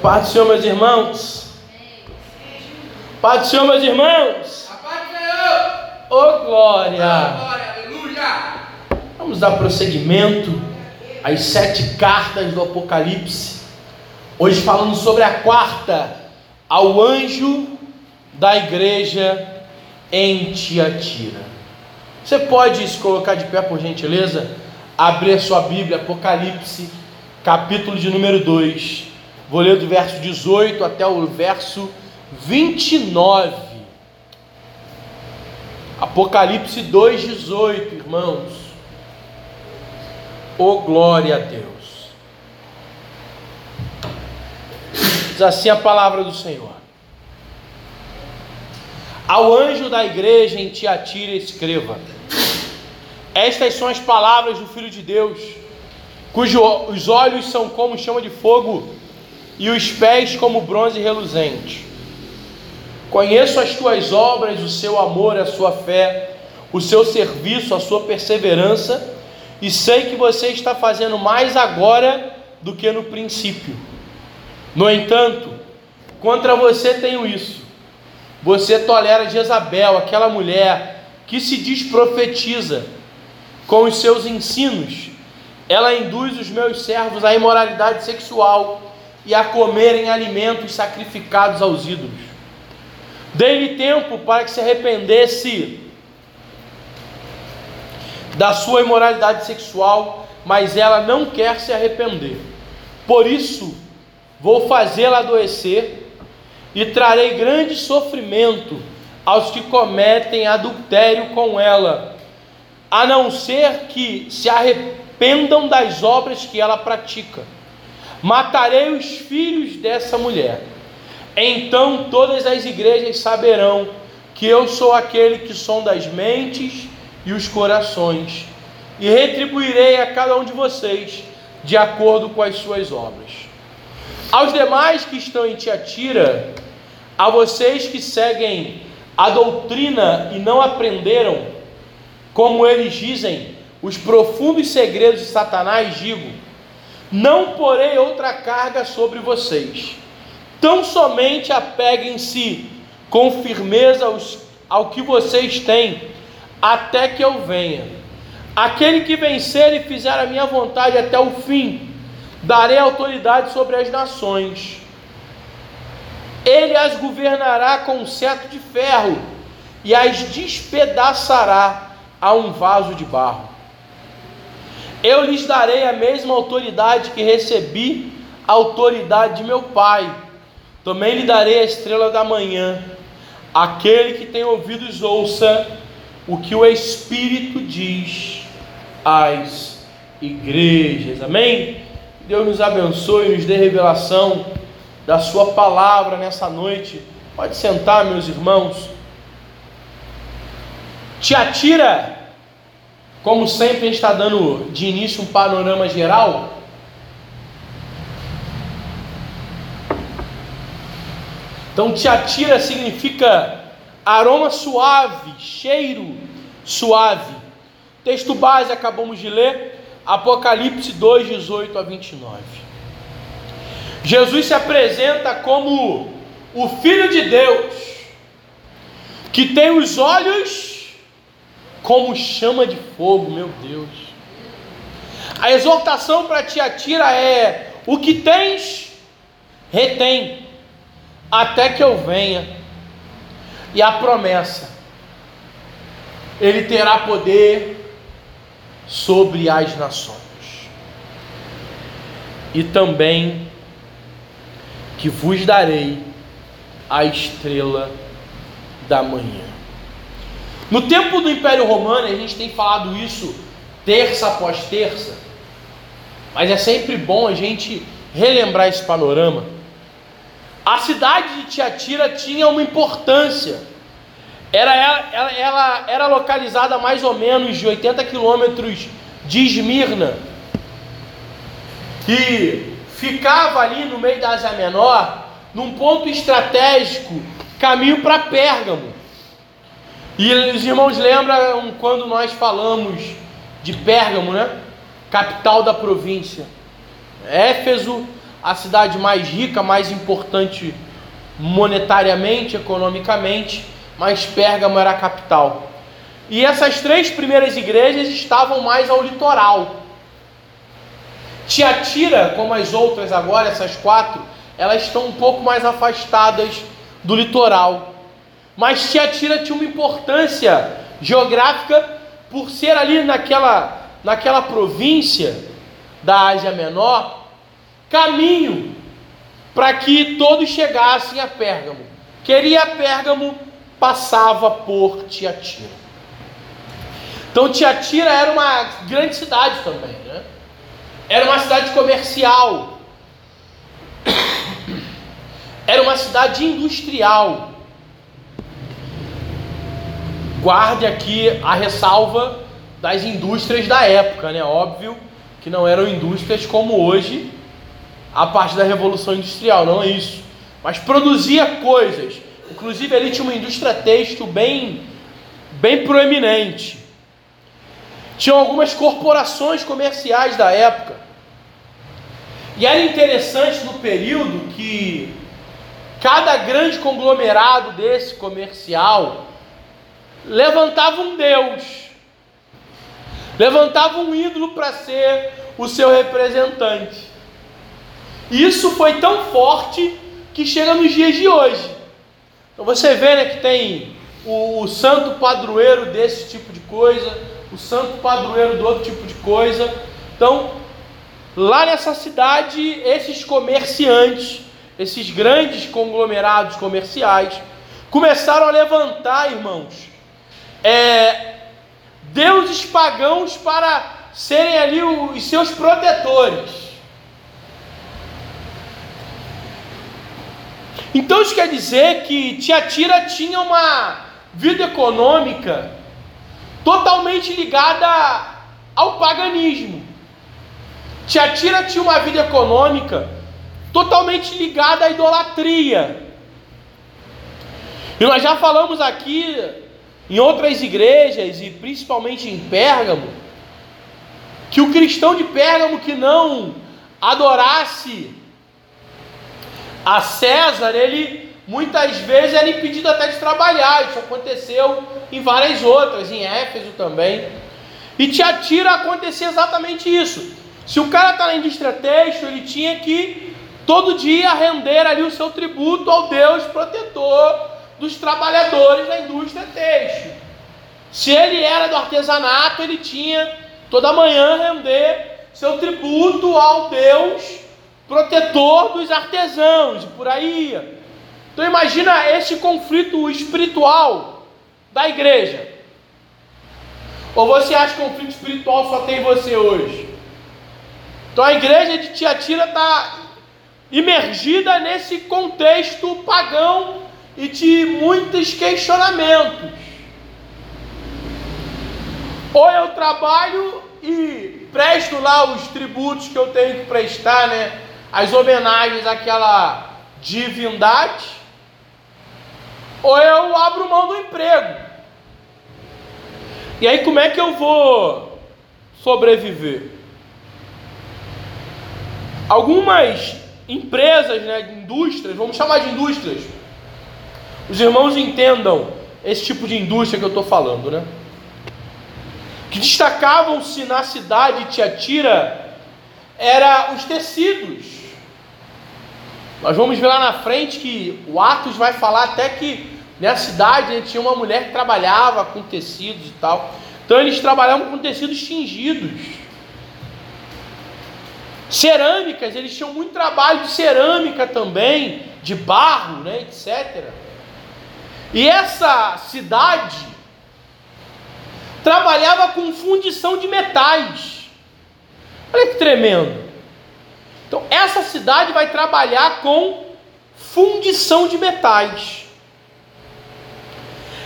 Paz do Senhor, meus irmãos. Paz do Senhor, meus irmãos. Ô glória. Glória. Vamos dar prosseguimento às sete cartas do Apocalipse. Hoje falando sobre a quarta, ao anjo da igreja em Tiatira. Você pode se colocar de pé, por gentileza? Abrir a sua Bíblia, Apocalipse, capítulo de número 2. Vou ler do verso 18 até o verso 29. Apocalipse 2,18, irmãos. Oh glória a Deus. Diz assim a palavra do Senhor. Ao anjo da igreja em Tiatira escreva: Estas são as palavras do Filho de Deus, cujos olhos são como chama de fogo e os pés como bronze reluzente. Conheço as tuas obras, o seu amor, a sua fé, o seu serviço, a sua perseverança, e sei que você está fazendo mais agora do que no princípio. No entanto, contra você tenho isso. Você tolera Jezabel, aquela mulher que se diz profetiza, com os seus ensinos. Ela induz os meus servos à imoralidade sexual e a comerem alimentos sacrificados aos ídolos. Dei-lhe tempo para que se arrependesse da sua imoralidade sexual, mas ela não quer se arrepender. Por isso, vou fazê-la adoecer e trarei grande sofrimento aos que cometem adultério com ela, a não ser que se arrependam das obras que ela pratica. Matarei os filhos dessa mulher. Então todas as igrejas saberão que eu sou aquele que sonda as mentes e os corações, e retribuirei a cada um de vocês de acordo com as suas obras. Aos demais que estão em Tiatira, a vocês que seguem a doutrina e não aprenderam, como eles dizem, os profundos segredos de Satanás, digo: não porei outra carga sobre vocês. Tão somente apeguem-se com firmeza aos, ao que vocês têm, até que eu venha. Aquele que vencer e fizer a minha vontade até o fim, darei autoridade sobre as nações. Ele as governará com um cetro de ferro e as despedaçará a um vaso de barro. Eu lhes darei a mesma autoridade que recebi, a autoridade de meu Pai. Também lhe darei a estrela da manhã. Aquele que tem ouvidos, ouça o que o Espírito diz às igrejas. Amém? Deus nos abençoe nos dê revelação da Sua palavra nessa noite. Pode sentar, meus irmãos. Tiatira como sempre, a gente está dando de início um panorama geral. Então, tiatira significa aroma suave, cheiro suave. Texto base acabamos de ler, Apocalipse 2, 18 a 29. Jesus se apresenta como o Filho de Deus, que tem os olhos como chama de fogo, meu Deus. A exortação para Tiatira é: o que tens, retém, até que eu venha. E a promessa: ele terá poder sobre as nações. E também que vos darei a estrela da manhã. No tempo do Império Romano, a gente tem falado isso terça após terça, mas é sempre bom a gente relembrar esse panorama. A cidade de Tiatira tinha uma importância. Era, ela, ela era localizada a mais ou menos de 80 quilômetros de Esmirna. E ficava ali no meio da Ásia Menor, num ponto estratégico, caminho para Pérgamo. E os irmãos lembram quando nós falamos de Pérgamo, né? Capital da província. Éfeso, a cidade mais rica, mais importante monetariamente, economicamente, mas Pérgamo era a capital. E essas três primeiras igrejas estavam mais ao litoral. Tiatira, como as outras agora, essas quatro, elas estão um pouco mais afastadas do litoral. Mas Tiatira tinha uma importância geográfica por ser ali naquela, naquela província da Ásia Menor, caminho para que todos chegassem a Pérgamo. Queria Pérgamo, passava por Tiatira. Então Tiatira era uma grande cidade também, né? Era uma cidade comercial. Era uma cidade industrial. Guarde aqui a ressalva das indústrias da época, né? Óbvio que não eram indústrias como hoje, a parte da Revolução Industrial, não é isso. Mas produzia coisas. Inclusive ali tinha uma indústria têxtil bem, bem proeminente. Tinham algumas corporações comerciais da época. E era interessante no período que cada grande conglomerado desse comercial levantava um Deus, levantava um ídolo para ser o seu representante. E isso foi tão forte que chega nos dias de hoje. Então você vê né, que tem o, o santo padroeiro desse tipo de coisa, o santo padroeiro do outro tipo de coisa. Então, lá nessa cidade, esses comerciantes, esses grandes conglomerados comerciais, começaram a levantar, irmãos, é, deuses pagãos para serem ali os seus protetores. Então isso quer dizer que Tiatira tinha uma vida econômica totalmente ligada ao paganismo. Tiatira tinha uma vida econômica totalmente ligada à idolatria. E nós já falamos aqui em outras igrejas e principalmente em Pérgamo que o cristão de Pérgamo que não adorasse a César, ele muitas vezes era impedido até de trabalhar. Isso aconteceu em várias outras, em Éfeso também. E Tiatira acontecia exatamente isso. Se o cara está na indústria têxtil, ele tinha que todo dia render ali o seu tributo ao Deus protetor dos trabalhadores da indústria têxtil. Se ele era do artesanato, ele tinha toda manhã render seu tributo ao Deus protetor dos artesãos por aí. Então imagina esse conflito espiritual da igreja. Ou você acha que conflito espiritual só tem você hoje? Então a igreja de Tiatira está imergida nesse contexto pagão e de muitos questionamentos. Ou eu trabalho e presto lá os tributos que eu tenho que prestar, né? as homenagens àquela divindade, ou eu abro mão do emprego. E aí como é que eu vou sobreviver? Algumas empresas, né, indústrias, vamos chamar de indústrias. Os irmãos entendam esse tipo de indústria que eu estou falando, né? Que destacavam-se na cidade de Tiatira era os tecidos. Nós vamos ver lá na frente que o Atos vai falar até que nessa cidade né, tinha uma mulher que trabalhava com tecidos e tal. Então eles trabalhavam com tecidos tingidos. Cerâmicas, eles tinham muito trabalho de cerâmica também, de barro, né, etc. E essa cidade trabalhava com fundição de metais. Olha que tremendo. Então, essa cidade vai trabalhar com fundição de metais.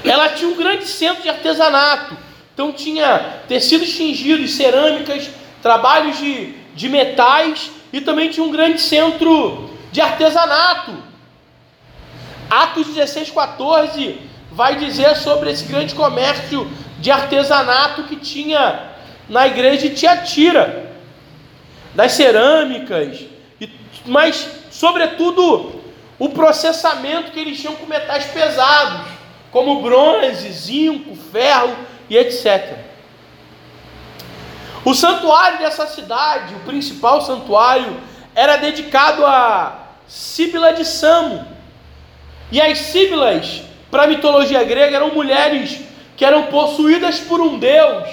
Ela tinha um grande centro de artesanato. Então, tinha tecidos tingidos, cerâmicas, trabalhos de, de metais e também tinha um grande centro de artesanato. Atos 16, 14 vai dizer sobre esse grande comércio de artesanato que tinha na igreja de Tiatira das cerâmicas mas sobretudo o processamento que eles tinham com metais pesados, como bronze, zinco, ferro e etc. O santuário dessa cidade, o principal santuário, era dedicado a Síbila de Samo. E as Síbilas, para a mitologia grega, eram mulheres que eram possuídas por um deus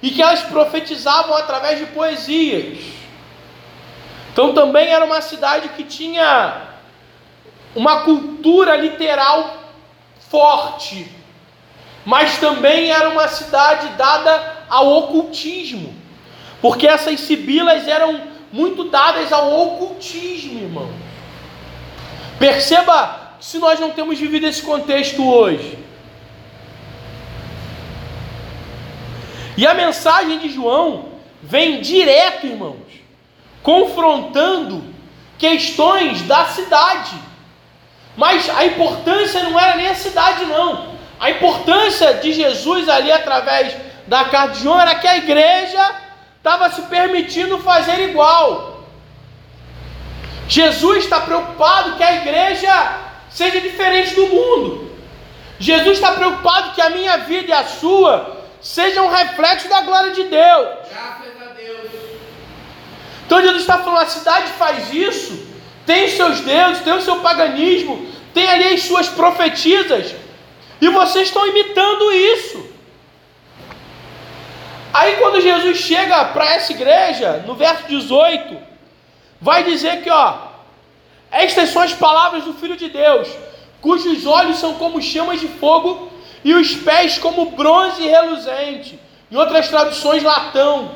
e que elas profetizavam através de poesias. Então também era uma cidade que tinha uma cultura literal forte, mas também era uma cidade dada ao ocultismo, porque essas sibilas eram muito dadas ao ocultismo, irmão. Perceba se nós não temos vivido esse contexto hoje, e a mensagem de João vem direto, irmãos, confrontando questões da cidade. Mas a importância não era nem a cidade, não. A importância de Jesus ali através da carta de João era que a igreja estava se permitindo fazer igual. Jesus está preocupado que a igreja seja diferente do mundo. Jesus está preocupado que a minha vida e a sua sejam um reflexo da glória de Deus. Graças a Deus. Então Jesus está falando, a cidade faz isso, tem os seus deuses, tem o seu paganismo, tem ali as suas profetisas, e vocês estão imitando isso. Aí quando Jesus chega para essa igreja, no verso 18, vai dizer que, ó, estas são as palavras do Filho de Deus, cujos olhos são como chamas de fogo e os pés como bronze reluzente. Em outras traduções, latão.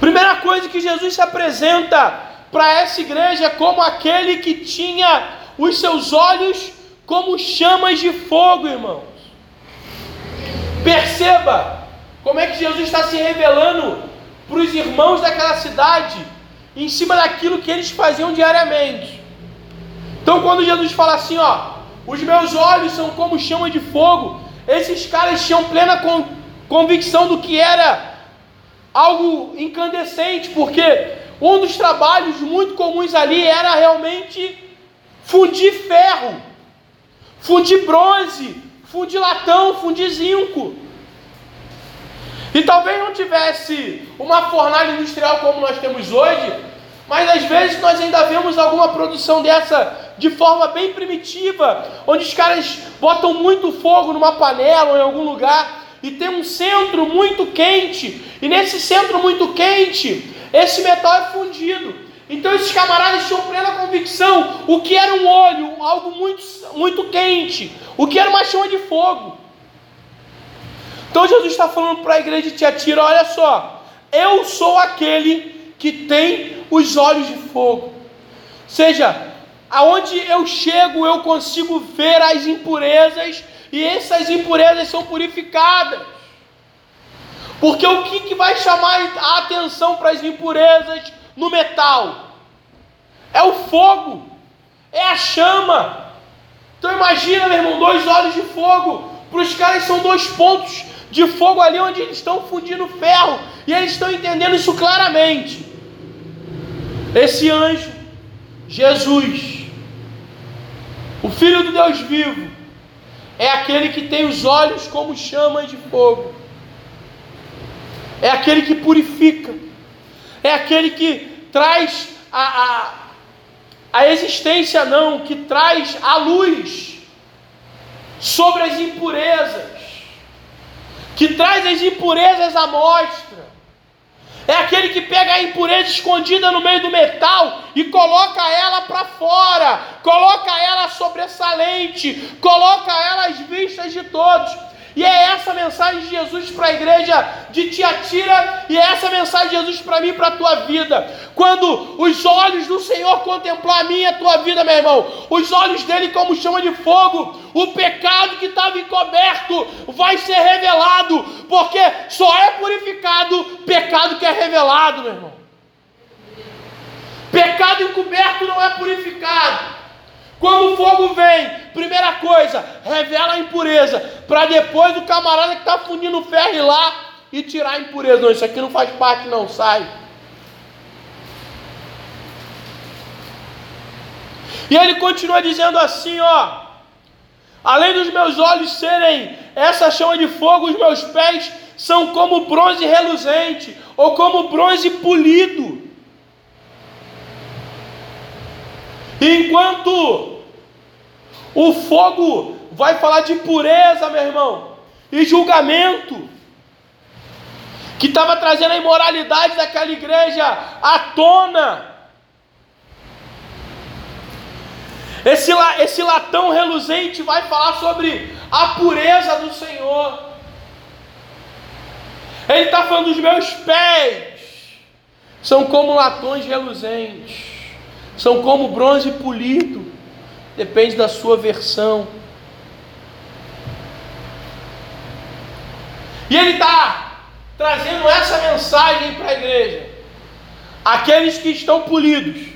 Primeira coisa que Jesus se apresenta para essa igreja como aquele que tinha os seus olhos como chamas de fogo, irmãos. Perceba como é que Jesus está se revelando para os irmãos daquela cidade, em cima daquilo que eles faziam diariamente. Então, quando Jesus fala assim, ó, os meus olhos são como chama de fogo, esses caras tinham plena con convicção do que era algo incandescente, porque um dos trabalhos muito comuns ali era realmente fundir ferro, fundir bronze, fundir latão, fundir zinco. E talvez não tivesse uma fornalha industrial como nós temos hoje, mas às vezes nós ainda vemos alguma produção dessa de forma bem primitiva, onde os caras botam muito fogo numa panela ou em algum lugar e tem um centro muito quente, e nesse centro muito quente, esse metal é fundido. Então esses camaradas tinham plena convicção o que era um óleo, algo muito, muito quente, o que era uma chama de fogo. Então Jesus está falando para a igreja de Tiatira: olha só, eu sou aquele que tem os olhos de fogo. Seja, aonde eu chego, eu consigo ver as impurezas, e essas impurezas são purificadas. Porque o que, que vai chamar a atenção para as impurezas no metal? É o fogo, é a chama. Então imagina, meu irmão, dois olhos de fogo. Para os caras são dois pontos de fogo ali onde eles estão fundindo ferro, e eles estão entendendo isso claramente. Esse anjo, Jesus, o Filho do Deus vivo, é aquele que tem os olhos como chamas de fogo, é aquele que purifica, é aquele que traz a, a, a existência, não, que traz a luz sobre as impurezas que traz as impurezas à mostra. É aquele que pega a impureza escondida no meio do metal e coloca ela para fora, coloca ela sobressalente, coloca ela às vistas de todos. E é essa mensagem de Jesus para a igreja de Tiatira, e é essa mensagem de Jesus para mim para a tua vida. Quando os olhos do Senhor contemplar a minha e a tua vida, meu irmão, os olhos dele como chama de fogo, o pecado que estava encoberto vai ser revelado, porque só é purificado pecado que é revelado, meu irmão. Pecado encoberto não é purificado. Quando o fogo vem, primeira coisa, revela a impureza, para depois o camarada que está fundindo ferro ir lá e tirar a impureza. Não, isso aqui não faz parte, não, sai. E ele continua dizendo assim, ó: Além dos meus olhos serem essa chama de fogo, os meus pés são como bronze reluzente ou como bronze polido. Enquanto o fogo vai falar de pureza, meu irmão, e julgamento, que estava trazendo a imoralidade daquela igreja à tona. Esse, esse latão reluzente vai falar sobre a pureza do Senhor. Ele está falando dos meus pés, são como latões reluzentes, são como bronze polido, depende da sua versão. E ele está trazendo essa mensagem para a igreja. Aqueles que estão polidos,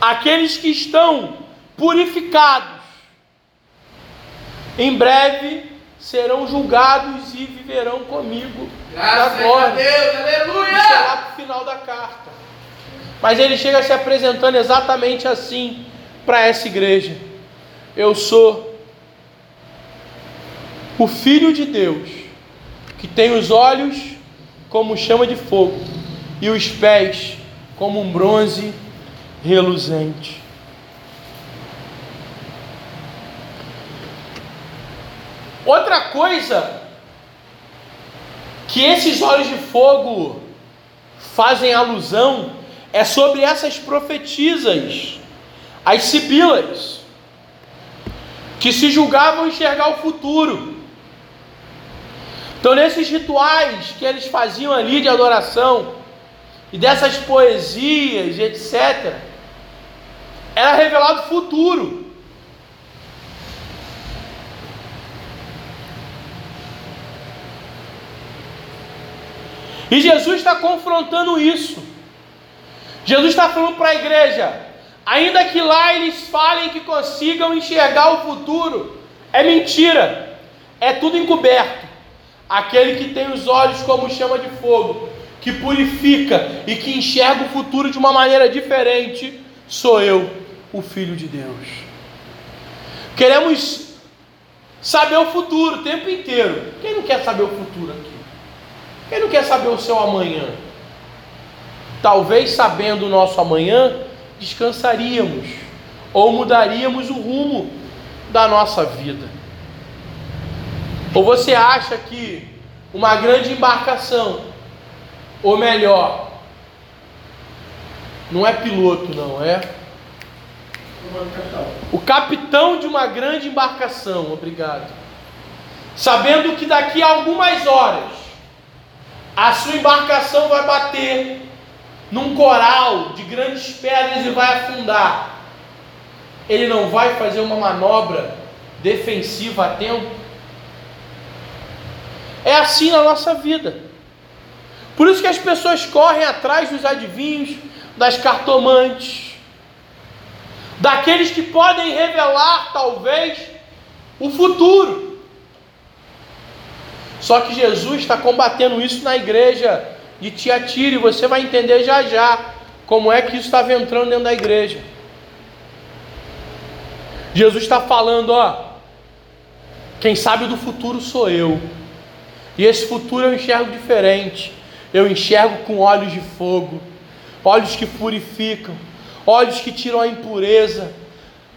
aqueles que estão purificados, em breve serão julgados e viverão comigo Graças na glória. a Deus, aleluia! Lá para o final da carta. Mas ele chega se apresentando exatamente assim para essa igreja. Eu sou o Filho de Deus, que tem os olhos como chama de fogo e os pés como um bronze reluzente. Outra coisa que esses olhos de fogo fazem alusão é sobre essas profetisas, as sibilas, que se julgavam enxergar o futuro. Então, nesses rituais que eles faziam ali de adoração, e dessas poesias, etc., era revelado o futuro. E Jesus está confrontando isso. Jesus está falando para a igreja: ainda que lá eles falem que consigam enxergar o futuro, é mentira, é tudo encoberto. Aquele que tem os olhos como chama de fogo, que purifica e que enxerga o futuro de uma maneira diferente, sou eu, o Filho de Deus. Queremos saber o futuro o tempo inteiro. Quem não quer saber o futuro aqui? Quem não quer saber o seu amanhã? Talvez sabendo o nosso amanhã, descansaríamos ou mudaríamos o rumo da nossa vida. Ou você acha que uma grande embarcação, ou melhor, não é piloto, não, é o capitão de uma grande embarcação, obrigado. Sabendo que daqui a algumas horas a sua embarcação vai bater num coral de grandes pedras e vai afundar. Ele não vai fazer uma manobra defensiva a tempo. É assim na nossa vida. Por isso que as pessoas correm atrás dos adivinhos, das cartomantes, daqueles que podem revelar, talvez, o futuro. Só que Jesus está combatendo isso na igreja de Tiatira e você vai entender já já como é que isso estava entrando dentro da igreja. Jesus está falando, ó, quem sabe do futuro sou eu. E esse futuro eu enxergo diferente. Eu enxergo com olhos de fogo, olhos que purificam, olhos que tiram a impureza.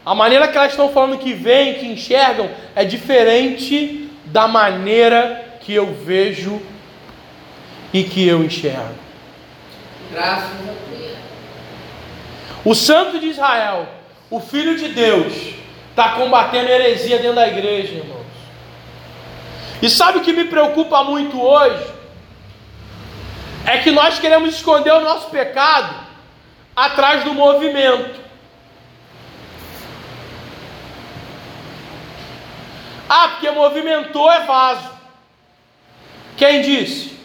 A maneira que elas estão falando que vem, que enxergam, é diferente da maneira que eu vejo e que eu enxergo. Graças a Deus. O Santo de Israel, o Filho de Deus, está combatendo heresia dentro da igreja, irmãos. E sabe o que me preocupa muito hoje? É que nós queremos esconder o nosso pecado atrás do movimento. Ah, porque movimentou é vaso. Quem disse?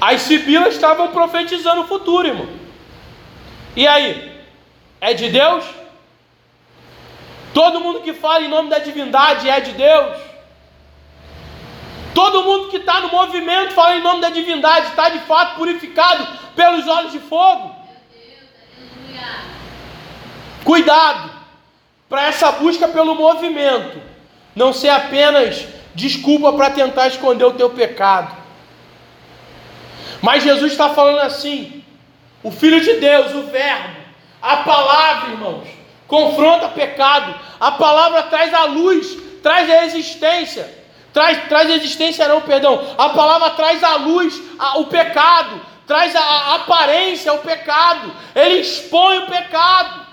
As sibilas estavam profetizando o futuro, irmão. E aí? É de Deus? Todo mundo que fala em nome da divindade é de Deus? Todo mundo que está no movimento fala em nome da divindade está de fato purificado pelos olhos de fogo? Cuidado para essa busca pelo movimento não ser apenas desculpa para tentar esconder o teu pecado. Mas Jesus está falando assim: o Filho de Deus, o Verbo, a palavra, irmãos, confronta pecado. A palavra traz a luz, traz a existência. Traz, traz a existência, não, perdão. A palavra traz a luz, a, o pecado, traz a, a aparência, o pecado. Ele expõe o pecado.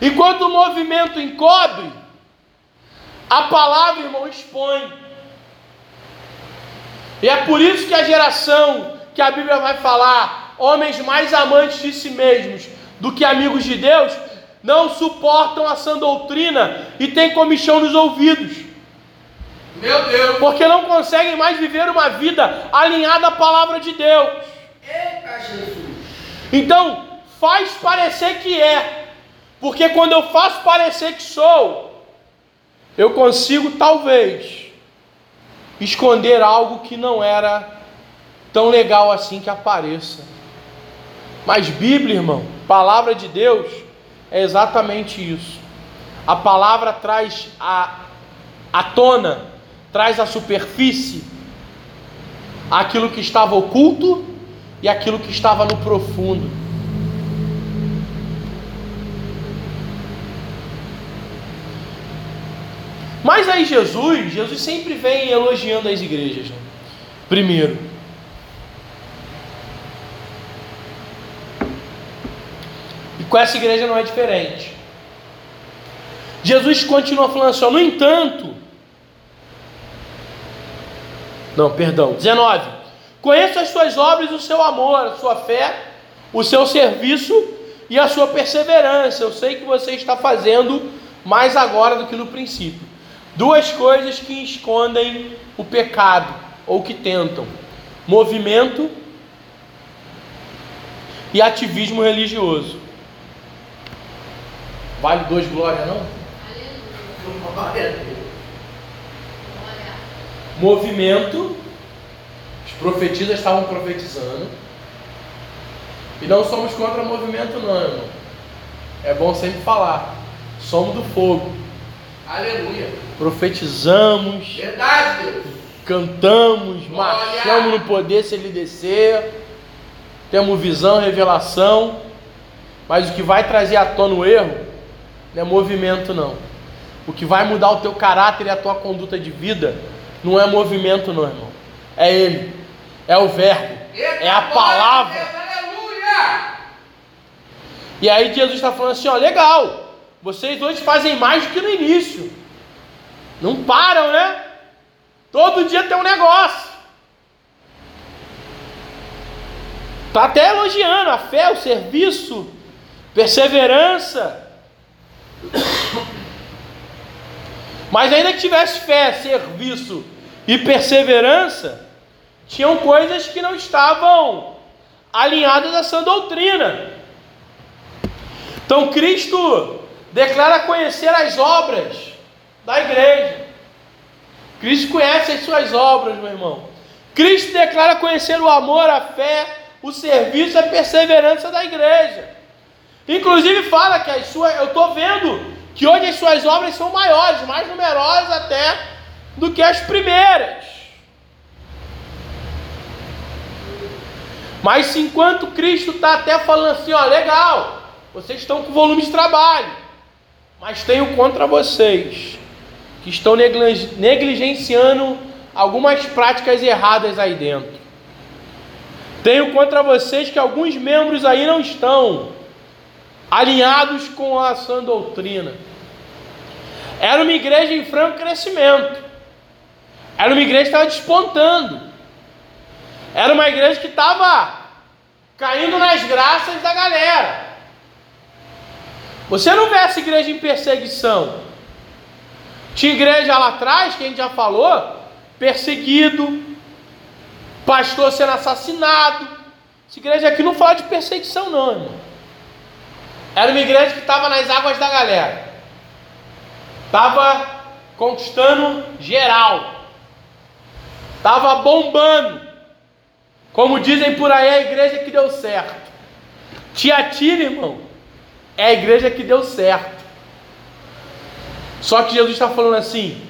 Enquanto o movimento encobre, a palavra, irmão, expõe. E é por isso que a geração que a Bíblia vai falar, homens mais amantes de si mesmos do que amigos de Deus, não suportam a sã doutrina e têm comichão nos ouvidos. Meu Deus! Porque não conseguem mais viver uma vida alinhada à palavra de Deus. Eita Jesus! Então, faz parecer que é. Porque quando eu faço parecer que sou, eu consigo talvez esconder algo que não era tão legal assim que apareça. Mas Bíblia, irmão, palavra de Deus, é exatamente isso. A palavra traz a, a tona, traz a superfície aquilo que estava oculto e aquilo que estava no profundo. Mas aí Jesus, Jesus sempre vem elogiando as igrejas. Né? Primeiro, com essa igreja não é diferente. Jesus continua falando assim: no entanto, não, perdão, 19: conheço as suas obras, o seu amor, a sua fé, o seu serviço e a sua perseverança. Eu sei que você está fazendo mais agora do que no princípio. Duas coisas que escondem o pecado ou que tentam: movimento e ativismo religioso. Vale dois glória não? Movimento. Os profetistas estavam profetizando. E não somos contra movimento não, irmão. É bom sempre falar. Somos do fogo. Aleluia. Profetizamos. Verdade. Cantamos, marchamos no poder se ele descer. Temos visão, revelação. Mas o que vai trazer à tona o erro não é movimento não. O que vai mudar o teu caráter e a tua conduta de vida não é movimento não, irmão. É ele. É o verbo. É a palavra. E aí Jesus está falando assim, ó, legal. Vocês hoje fazem mais do que no início. Não param, né? Todo dia tem um negócio. Está até elogiando a fé, o serviço, perseverança. Mas ainda que tivesse fé, serviço e perseverança, tinham coisas que não estavam alinhadas a essa doutrina. Então Cristo declara conhecer as obras da igreja. Cristo conhece as suas obras, meu irmão. Cristo declara conhecer o amor, a fé, o serviço e a perseverança da igreja. Inclusive fala que as suas, eu estou vendo que hoje as suas obras são maiores, mais numerosas até do que as primeiras. Mas enquanto Cristo está até falando assim, ó, legal, vocês estão com volume de trabalho, mas tenho contra vocês que estão negligenciando algumas práticas erradas aí dentro. Tenho contra vocês que alguns membros aí não estão alinhados com a sã doutrina. Era uma igreja em franco crescimento. Era uma igreja que estava despontando. Era uma igreja que estava caindo nas graças da galera. Você não vê essa igreja em perseguição. Tinha igreja lá atrás, que a gente já falou, perseguido, pastor sendo assassinado. Essa igreja aqui não fala de perseguição, não, irmão. Era uma igreja que estava nas águas da galera. Estava conquistando geral. Estava bombando. Como dizem por aí, a igreja que deu certo. Tiatira, irmão, é a igreja que deu certo. Só que Jesus está falando assim: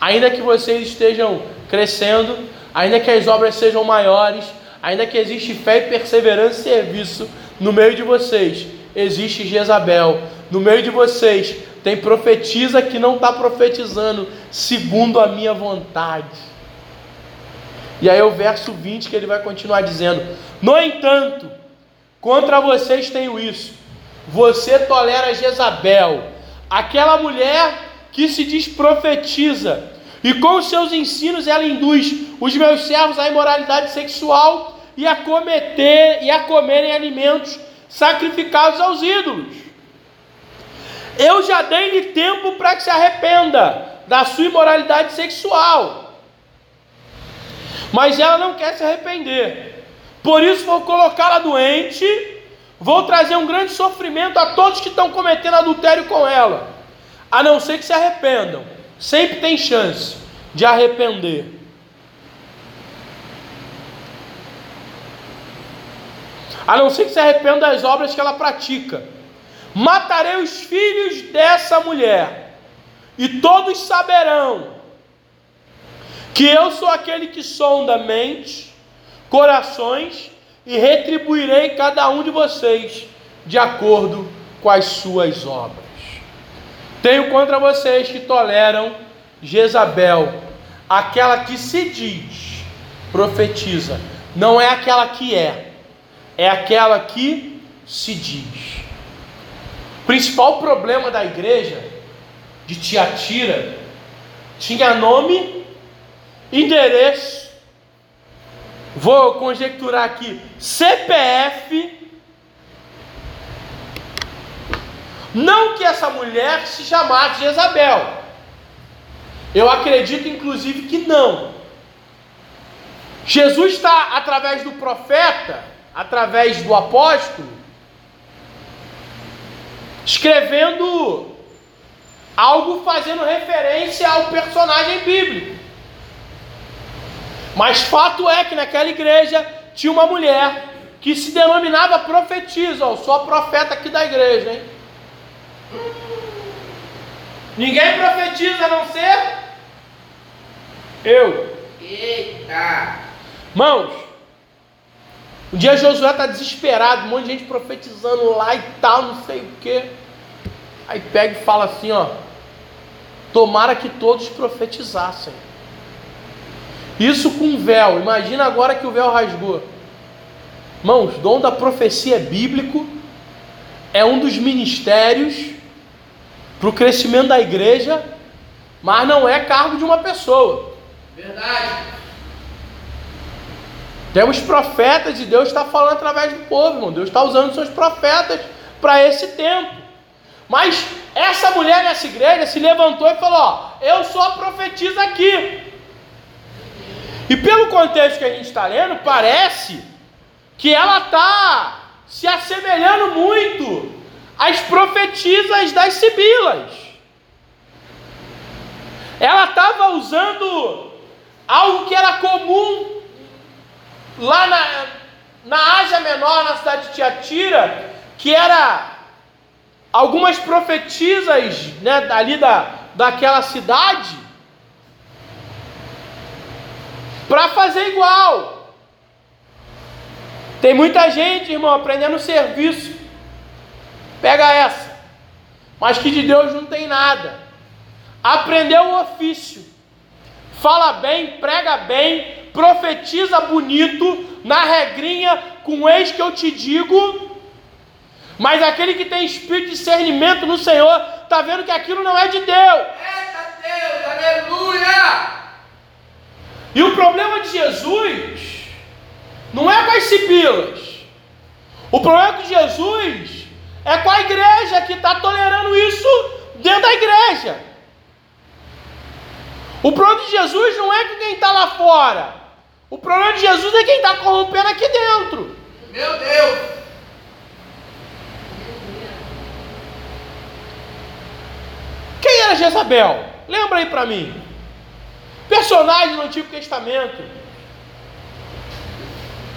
ainda que vocês estejam crescendo, ainda que as obras sejam maiores, ainda que existe fé e perseverança e serviço no meio de vocês, existe Jezabel. No meio de vocês tem profetisa que não está profetizando segundo a minha vontade. E aí o verso 20 que ele vai continuar dizendo: No entanto, contra vocês tenho isso. Você tolera Jezabel, aquela mulher que se diz profetiza, e com os seus ensinos ela induz os meus servos à imoralidade sexual e a cometer e a comerem alimentos sacrificados aos ídolos. Eu já dei-lhe tempo para que se arrependa da sua imoralidade sexual. Mas ela não quer se arrepender. Por isso vou colocá-la doente, vou trazer um grande sofrimento a todos que estão cometendo adultério com ela a não ser que se arrependam. Sempre tem chance de arrepender. A não ser que se arrependa das obras que ela pratica. Matarei os filhos dessa mulher, e todos saberão que eu sou aquele que sonda mente, corações, e retribuirei cada um de vocês de acordo com as suas obras. Tenho contra vocês que toleram Jezabel, aquela que se diz, profetiza, não é aquela que é, é aquela que se diz. O principal problema da igreja de Tiatira tinha nome, endereço, vou conjecturar aqui, CPF Não que essa mulher se chamasse Jezabel. Eu acredito, inclusive, que não. Jesus está, através do profeta, através do apóstolo, escrevendo algo fazendo referência ao personagem bíblico. Mas fato é que naquela igreja tinha uma mulher que se denominava profetisa, ó, a profeta aqui da igreja, hein? Ninguém profetiza a não ser eu. Eita! Mãos, um dia Josué está desesperado, um monte de gente profetizando lá e tal, não sei o que. Aí pega e fala assim: ó, tomara que todos profetizassem. Isso com véu, imagina agora que o véu rasgou. Mãos, dom da profecia é bíblico, é um dos ministérios para o crescimento da igreja, mas não é cargo de uma pessoa. Verdade. Temos profetas e Deus está falando através do povo, irmão. Deus está usando seus profetas para esse tempo. Mas essa mulher nessa igreja se levantou e falou: Ó, eu sou a profetisa aqui. E pelo contexto que a gente está lendo, parece que ela está se assemelhando muito as profetisas das sibilas. Ela estava usando algo que era comum lá na, na Ásia Menor, na cidade de Tiatira, que era algumas profetisas né, ali da, daquela cidade, para fazer igual. Tem muita gente, irmão, aprendendo serviço Pega essa. Mas que de Deus não tem nada. Aprendeu o ofício. Fala bem, prega bem, profetiza bonito, na regrinha, com ex que eu te digo. Mas aquele que tem espírito de discernimento no Senhor, está vendo que aquilo não é de Deus. Eita Deus, aleluia! E o problema de Jesus não é com as sibilas. O problema é que Jesus é com a igreja que está tolerando isso dentro da igreja. O problema de Jesus não é com quem está lá fora. O problema de Jesus é quem está corrompendo aqui dentro. Meu Deus! Quem era Jezabel? Lembra aí para mim. Personagem do Antigo Testamento.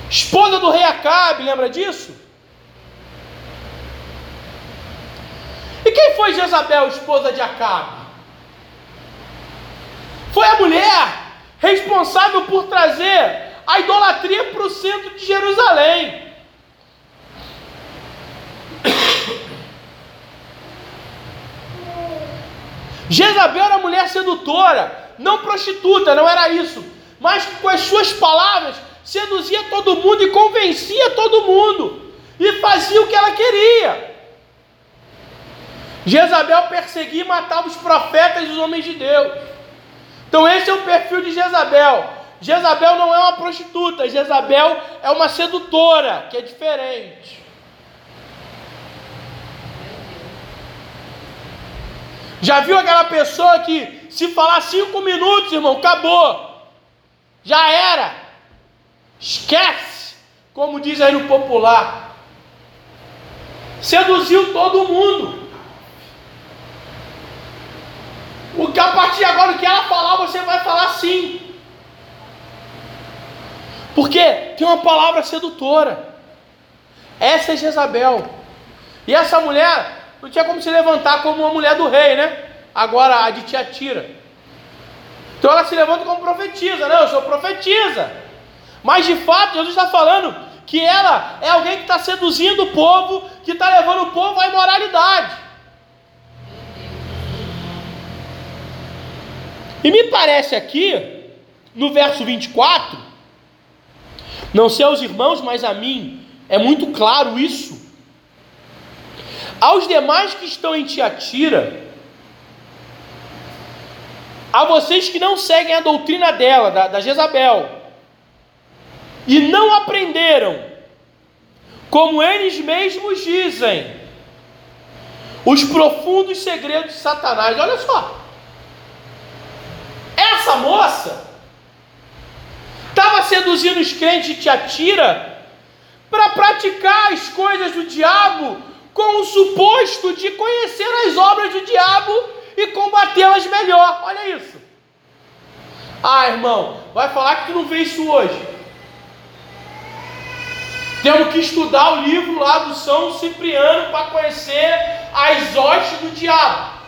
Esposa do rei Acabe, lembra disso? Quem foi Jezabel, esposa de Acabe? Foi a mulher responsável por trazer a idolatria para o centro de Jerusalém. Jezabel era mulher sedutora, não prostituta, não era isso, mas com as suas palavras seduzia todo mundo e convencia todo mundo e fazia o que ela queria. Jezabel perseguia e matava os profetas e os homens de Deus. Então esse é o perfil de Jezabel. Jezabel não é uma prostituta, Jezabel é uma sedutora, que é diferente. Já viu aquela pessoa que se falar cinco minutos, irmão, acabou. Já era. Esquece, como diz aí no popular. Seduziu todo mundo. O que a partir de agora o que ela falar, você vai falar sim. Porque tem uma palavra sedutora. Essa é Jezabel. E essa mulher não tinha como se levantar como uma mulher do rei, né? Agora a de Tiatira. Então ela se levanta como profetisa, não, eu sou profetisa. Mas de fato, Jesus está falando que ela é alguém que está seduzindo o povo, que está levando o povo à imoralidade. E me parece aqui, no verso 24, não sei aos irmãos, mas a mim é muito claro isso. Aos demais que estão em Tiatira, a vocês que não seguem a doutrina dela, da, da Jezabel, e não aprenderam, como eles mesmos dizem, os profundos segredos de Satanás. Olha só. Essa moça estava seduzindo os crentes de Tiatira para praticar as coisas do diabo com o suposto de conhecer as obras do diabo e combatê-las melhor. Olha isso. Ah, irmão, vai falar que tu não vê isso hoje. Temos que estudar o livro lá do São Cipriano para conhecer as hostes do diabo.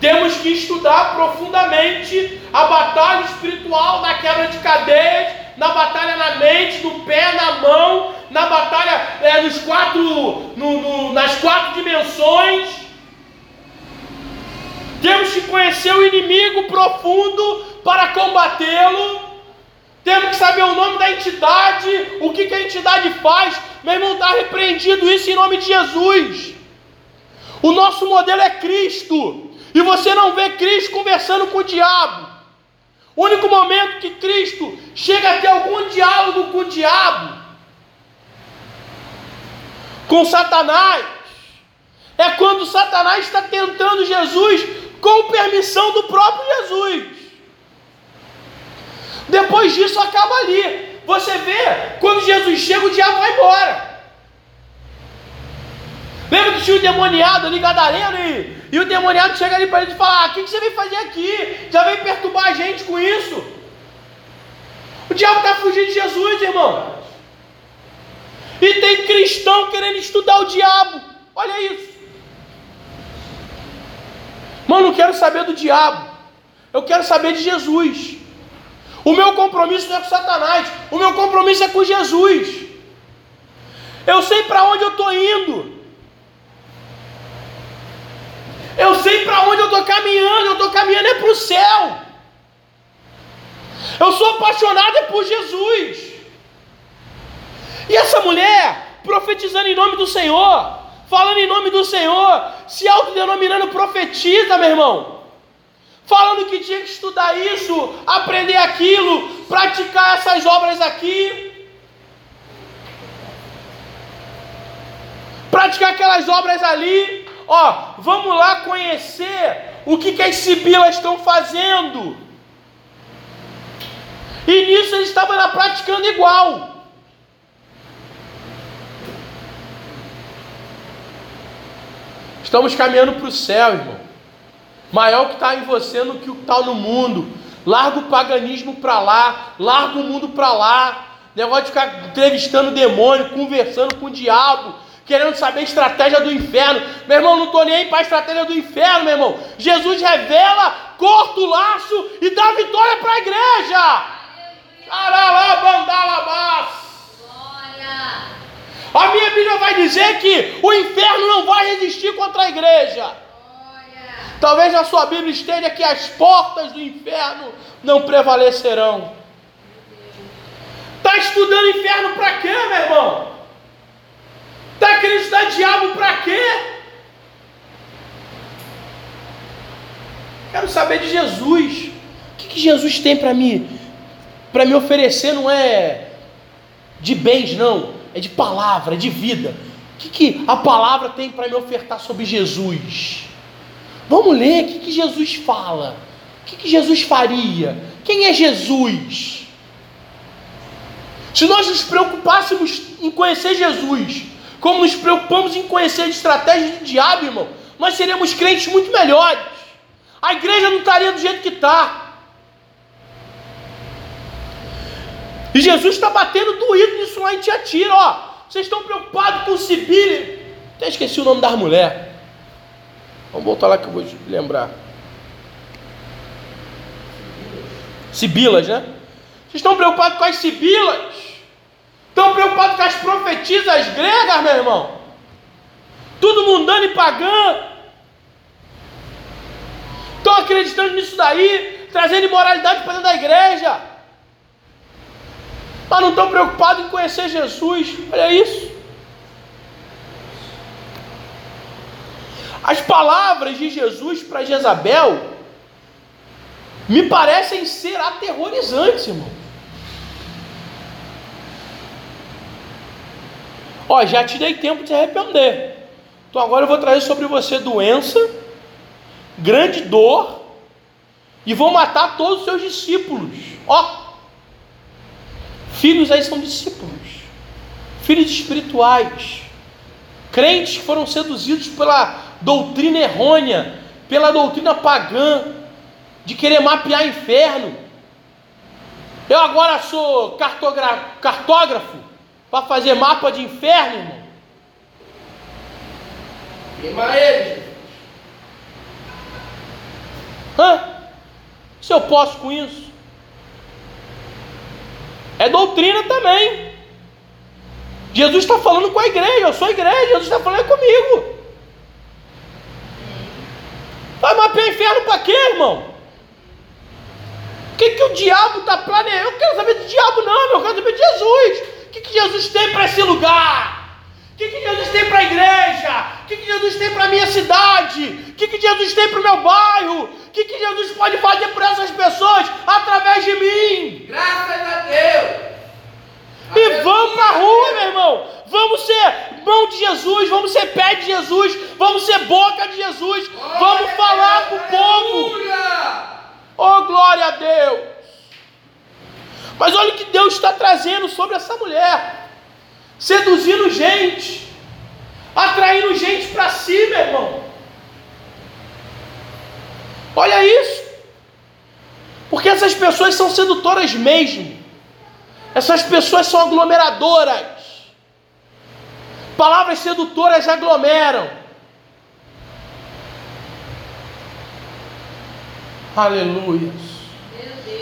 Temos que estudar profundamente a batalha espiritual na quebra de cadeias, na batalha na mente, no pé, na mão, na batalha é, nos quatro, no, no, nas quatro dimensões. Temos que conhecer o inimigo profundo para combatê-lo. Temos que saber o nome da entidade, o que, que a entidade faz. Meu irmão, está repreendido isso em nome de Jesus. O nosso modelo é Cristo. E você não vê Cristo conversando com o diabo. O único momento que Cristo chega a ter algum diálogo com o diabo, com Satanás, é quando Satanás está tentando Jesus com permissão do próprio Jesus. Depois disso acaba ali. Você vê, quando Jesus chega, o diabo vai embora. Lembra que tinha o demoniado ali, gadareno, e e o demoniado chega ali para ele e fala: ah, O que, você veio fazer aqui? Já veio perturbar a gente com isso? O diabo está fugindo de Jesus, irmão. E tem cristão querendo estudar o diabo. Olha isso. Mano, não quero saber do diabo. Eu quero saber de Jesus. O meu compromisso não é com Satanás. O meu compromisso é com Jesus. Eu sei para onde eu estou indo. Eu sei para onde eu estou caminhando, eu estou caminhando é para o céu. Eu sou apaixonado é por Jesus. E essa mulher, profetizando em nome do Senhor, falando em nome do Senhor, se autodenominando profetiza, meu irmão. Falando que tinha que estudar isso, aprender aquilo, praticar essas obras aqui. Praticar aquelas obras ali ó, vamos lá conhecer o que, que as sibilas estão fazendo. E nisso eles estavam lá praticando igual. Estamos caminhando para o céu, irmão. Maior que está em você do que o que está no mundo. Larga o paganismo para lá, larga o mundo para lá. negócio de ficar entrevistando demônio, conversando com o diabo, querendo saber a estratégia do inferno. Meu irmão, não estou nem aí para a estratégia do inferno, meu irmão. Jesus revela, corta o laço e dá vitória para a igreja. Caralabandalabás. A minha Bíblia vai dizer que o inferno não vai resistir contra a igreja. Talvez a sua Bíblia esteja que as portas do inferno não prevalecerão. Está estudando inferno para quê, meu irmão? Está estudar diabo para quê? Quero saber de Jesus. O que, que Jesus tem para mim? Para me oferecer não é de bens, não. É de palavra, é de vida. O que, que a palavra tem para me ofertar sobre Jesus? Vamos ler o que, que Jesus fala. O que, que Jesus faria? Quem é Jesus? Se nós nos preocupássemos em conhecer Jesus, como nos preocupamos em conhecer a estratégia do diabo, irmão, nós seríamos crentes muito melhores. A igreja não estaria do jeito que está. E Jesus está batendo doído nisso lá em Tiatira, ó. Vocês estão preocupados com Sibile? Até esqueci o nome da mulher. Vamos voltar lá que eu vou lembrar. Sibilas, né? Vocês estão preocupados com as Sibilas? Estão preocupados com as profetisas gregas, meu irmão? Tudo mundano e pagã. Estão acreditando nisso daí, trazendo imoralidade para dentro da igreja. Mas não estão preocupados em conhecer Jesus. Olha isso. As palavras de Jesus para Jezabel me parecem ser aterrorizantes, irmão. Ó, já te dei tempo de se arrepender. Então agora eu vou trazer sobre você doença, grande dor, e vou matar todos os seus discípulos. Ó, filhos aí são discípulos, filhos espirituais, crentes que foram seduzidos pela doutrina errônea, pela doutrina pagã, de querer mapear inferno. Eu agora sou cartógrafo para fazer mapa de inferno, irmão. Queima ele. Hã? Se eu posso com isso? É doutrina também. Jesus está falando com a igreja, eu sou a igreja, Jesus está falando comigo. Vai mapear inferno para quê, irmão? O que, que o diabo está planejando? Eu quero saber de diabo, não, eu quero saber de Jesus. O que, que Jesus tem para esse lugar? O que, que Jesus tem para a igreja? O que, que Jesus tem para a minha cidade? O que, que Jesus tem para o meu bairro? O que, que Jesus pode fazer por essas pessoas através de mim? Graças a Deus. E vamos para a rua, meu irmão. Vamos ser mão de Jesus, vamos ser pé de Jesus, vamos ser boca de Jesus, vamos falar com o povo. Oh, glória a Deus! Mas olha o que Deus está trazendo sobre essa mulher: seduzindo gente, atraindo gente para si, meu irmão. Olha isso, porque essas pessoas são sedutoras mesmo, essas pessoas são aglomeradoras. Palavras sedutoras aglomeram. Aleluia.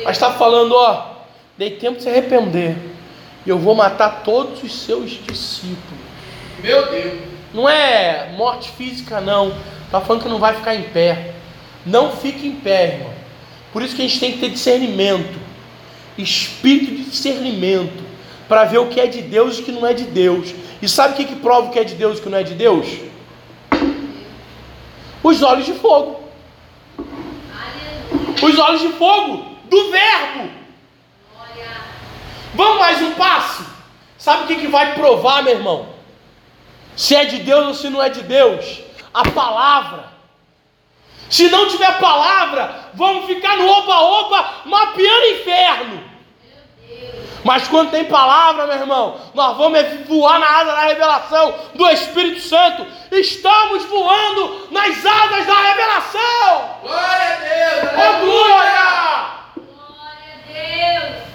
Mas está falando, ó, dei tempo de se arrepender. E eu vou matar todos os seus discípulos. Meu Deus. Não é morte física, não. Está falando que não vai ficar em pé. Não fique em pé, irmão. Por isso que a gente tem que ter discernimento. Espírito de discernimento. Para ver o que é de Deus e o que não é de Deus. E sabe o que, que prova o que é de Deus e o que não é de Deus? Os olhos de fogo. Os olhos de fogo do verbo. Vamos mais um passo? Sabe o que, que vai provar, meu irmão? Se é de Deus ou se não é de Deus? A palavra. Se não tiver palavra, vamos ficar no oba-oba mapeando inferno. Mas quando tem palavra, meu irmão, nós vamos voar na asa da revelação do Espírito Santo. Estamos voando nas asas da revelação. Glória a Deus. Oh, glória! Glória a Deus.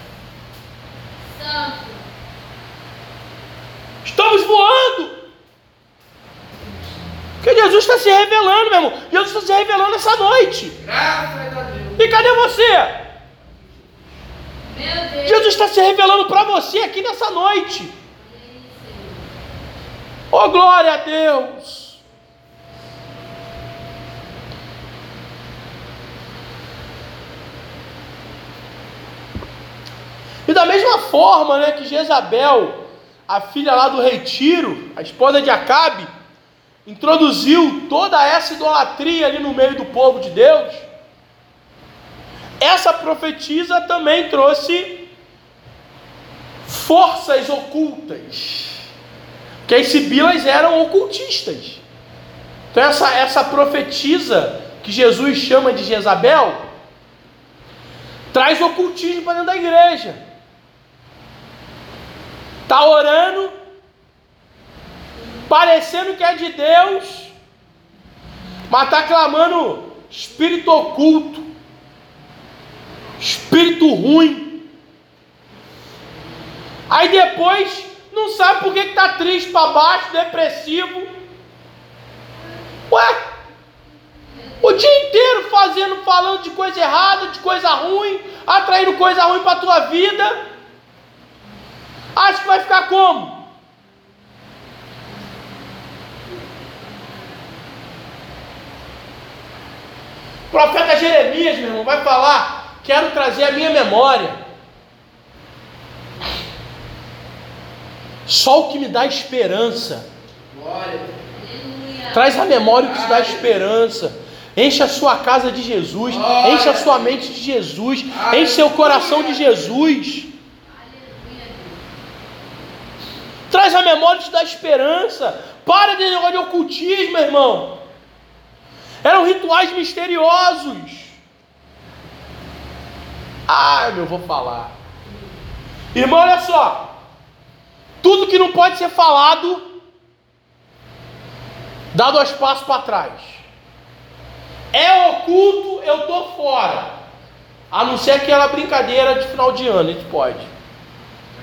Estamos voando. Porque Jesus está se revelando, meu irmão. Jesus está se revelando essa noite. Graças a Deus. E cadê você? Meu Deus. Jesus está se revelando para você aqui nessa noite. Oh, glória a Deus! E da mesma forma né, que Jezabel, a filha lá do rei Tiro, a esposa de Acabe, introduziu toda essa idolatria ali no meio do povo de Deus, essa profetisa também trouxe forças ocultas. Que as sibilas eram ocultistas. Então essa, essa profetisa que Jesus chama de Jezabel traz ocultismo para dentro da igreja. Está orando, parecendo que é de Deus, mas está clamando espírito oculto, espírito ruim. Aí depois não sabe por que está triste para baixo, depressivo. Ué, o dia inteiro fazendo, falando de coisa errada, de coisa ruim, atraindo coisa ruim para a tua vida. Acha que vai ficar como? O profeta Jeremias, meu irmão, vai falar: quero trazer a minha memória. Só o que me dá esperança. Glória. Traz a memória o que te dá esperança. Enche a sua casa de Jesus. Enche a sua mente de Jesus. Enche seu coração de Jesus. Aleluia. Traz a memória te dá esperança. Para de negócio de ocultismo, irmão. Eram rituais misteriosos. Ah, meu, vou falar. Irmão, olha só. Tudo que não pode ser falado, dá dois passos para trás. É oculto, eu tô fora. A não ser aquela brincadeira de final de ano, a gente pode.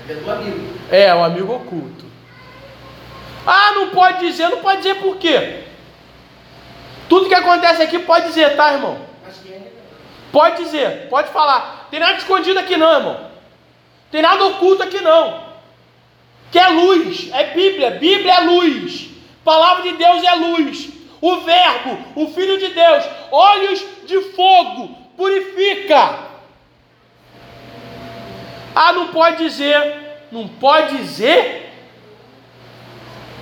É do amigo. É, o amigo oculto. Ah, não pode dizer, não pode dizer por quê? Tudo que acontece aqui pode dizer, tá, irmão? É? Pode dizer, pode falar. Tem nada escondido aqui não, irmão. Tem nada oculto aqui não. Que é luz, é Bíblia. Bíblia é luz. Palavra de Deus é luz. O Verbo, o Filho de Deus, olhos de fogo, purifica. Ah, não pode dizer, não pode dizer.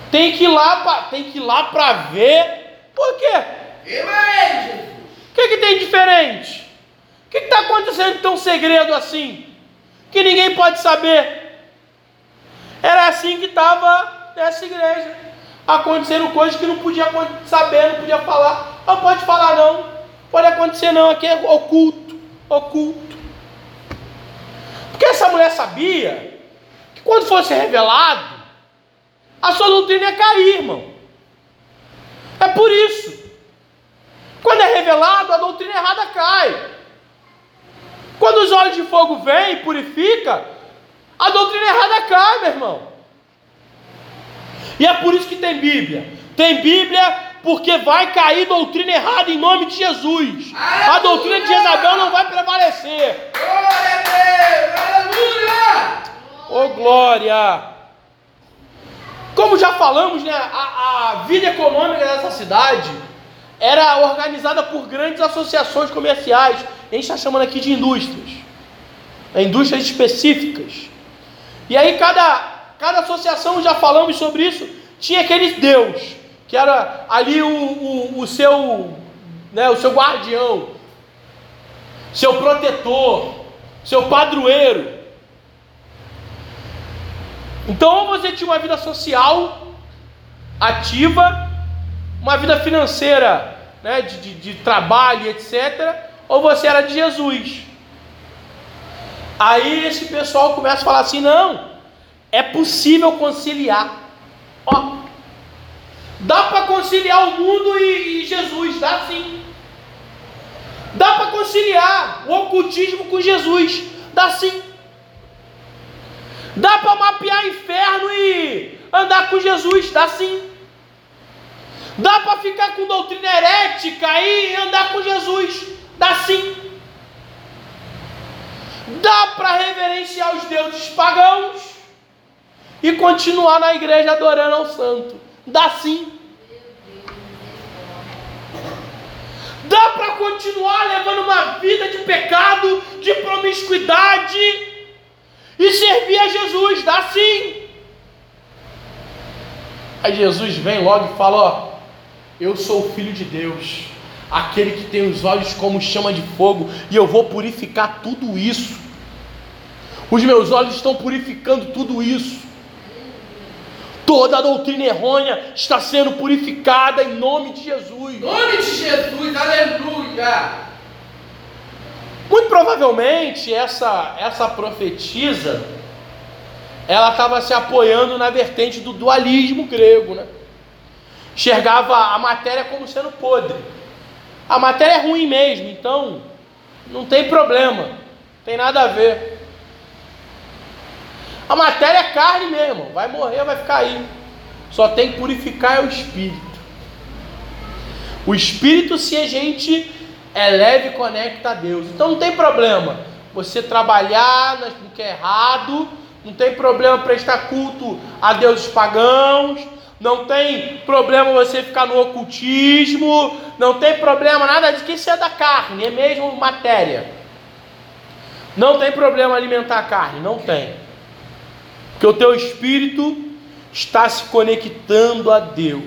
Tem que ir lá para, tem que ir lá para ver. Por quê? O que, que tem diferente? O que está acontecendo tão segredo assim? Que ninguém pode saber. Era assim que estava nessa igreja. Acontecendo coisas que não podia saber, não podia falar. Não pode falar não. Pode acontecer não, aqui é oculto. Oculto. Porque essa mulher sabia que quando fosse revelado, a sua doutrina ia cair, irmão. É por isso. Quando é revelado, a doutrina errada cai. Quando os olhos de fogo vêm e purifica, a doutrina errada cai, meu irmão. E é por isso que tem Bíblia. Tem Bíblia porque vai cair doutrina errada em nome de Jesus. A doutrina de Jezabel não vai prevalecer. Glória a Deus. Aleluia. Ô glória! Como já falamos, né, a, a vida econômica dessa cidade era organizada por grandes associações comerciais. A gente está chamando aqui de indústrias. É, indústrias específicas. E aí cada, cada associação, já falamos sobre isso, tinha aquele Deus, que era ali o, o, o seu, né, o seu guardião, seu protetor, seu padroeiro. Então, ou você tinha uma vida social ativa, uma vida financeira, né, de, de, de trabalho, etc., ou você era de Jesus. Aí esse pessoal começa a falar assim: não, é possível conciliar. Ó, dá para conciliar o mundo e, e Jesus, dá sim. Dá para conciliar o ocultismo com Jesus, dá sim. Dá para mapear inferno e andar com Jesus, dá sim. Dá para ficar com doutrina herética e andar com Jesus, dá sim. Dá para reverenciar os deuses pagãos e continuar na igreja adorando ao santo, dá sim. Dá para continuar levando uma vida de pecado, de promiscuidade e servir a Jesus, dá sim. Aí Jesus vem logo e fala: Ó, eu sou o filho de Deus, aquele que tem os olhos como chama de fogo, e eu vou purificar tudo isso. Os meus olhos estão purificando tudo isso. Toda a doutrina errônea está sendo purificada em nome de Jesus. Em nome de Jesus, aleluia. Muito provavelmente essa essa profetisa ela estava se apoiando na vertente do dualismo grego, né? Enxergava a matéria como sendo podre. A matéria é ruim mesmo, então não tem problema, não tem nada a ver. A matéria é carne mesmo, vai morrer, vai ficar aí. Só tem que purificar é o espírito. O espírito, se a gente eleva e conecta a Deus. Então não tem problema você trabalhar no que é errado, não tem problema prestar culto a deuses pagãos, não tem problema você ficar no ocultismo, não tem problema nada de que isso é da carne, é mesmo matéria. Não tem problema alimentar a carne, não tem. Porque o teu espírito está se conectando a Deus.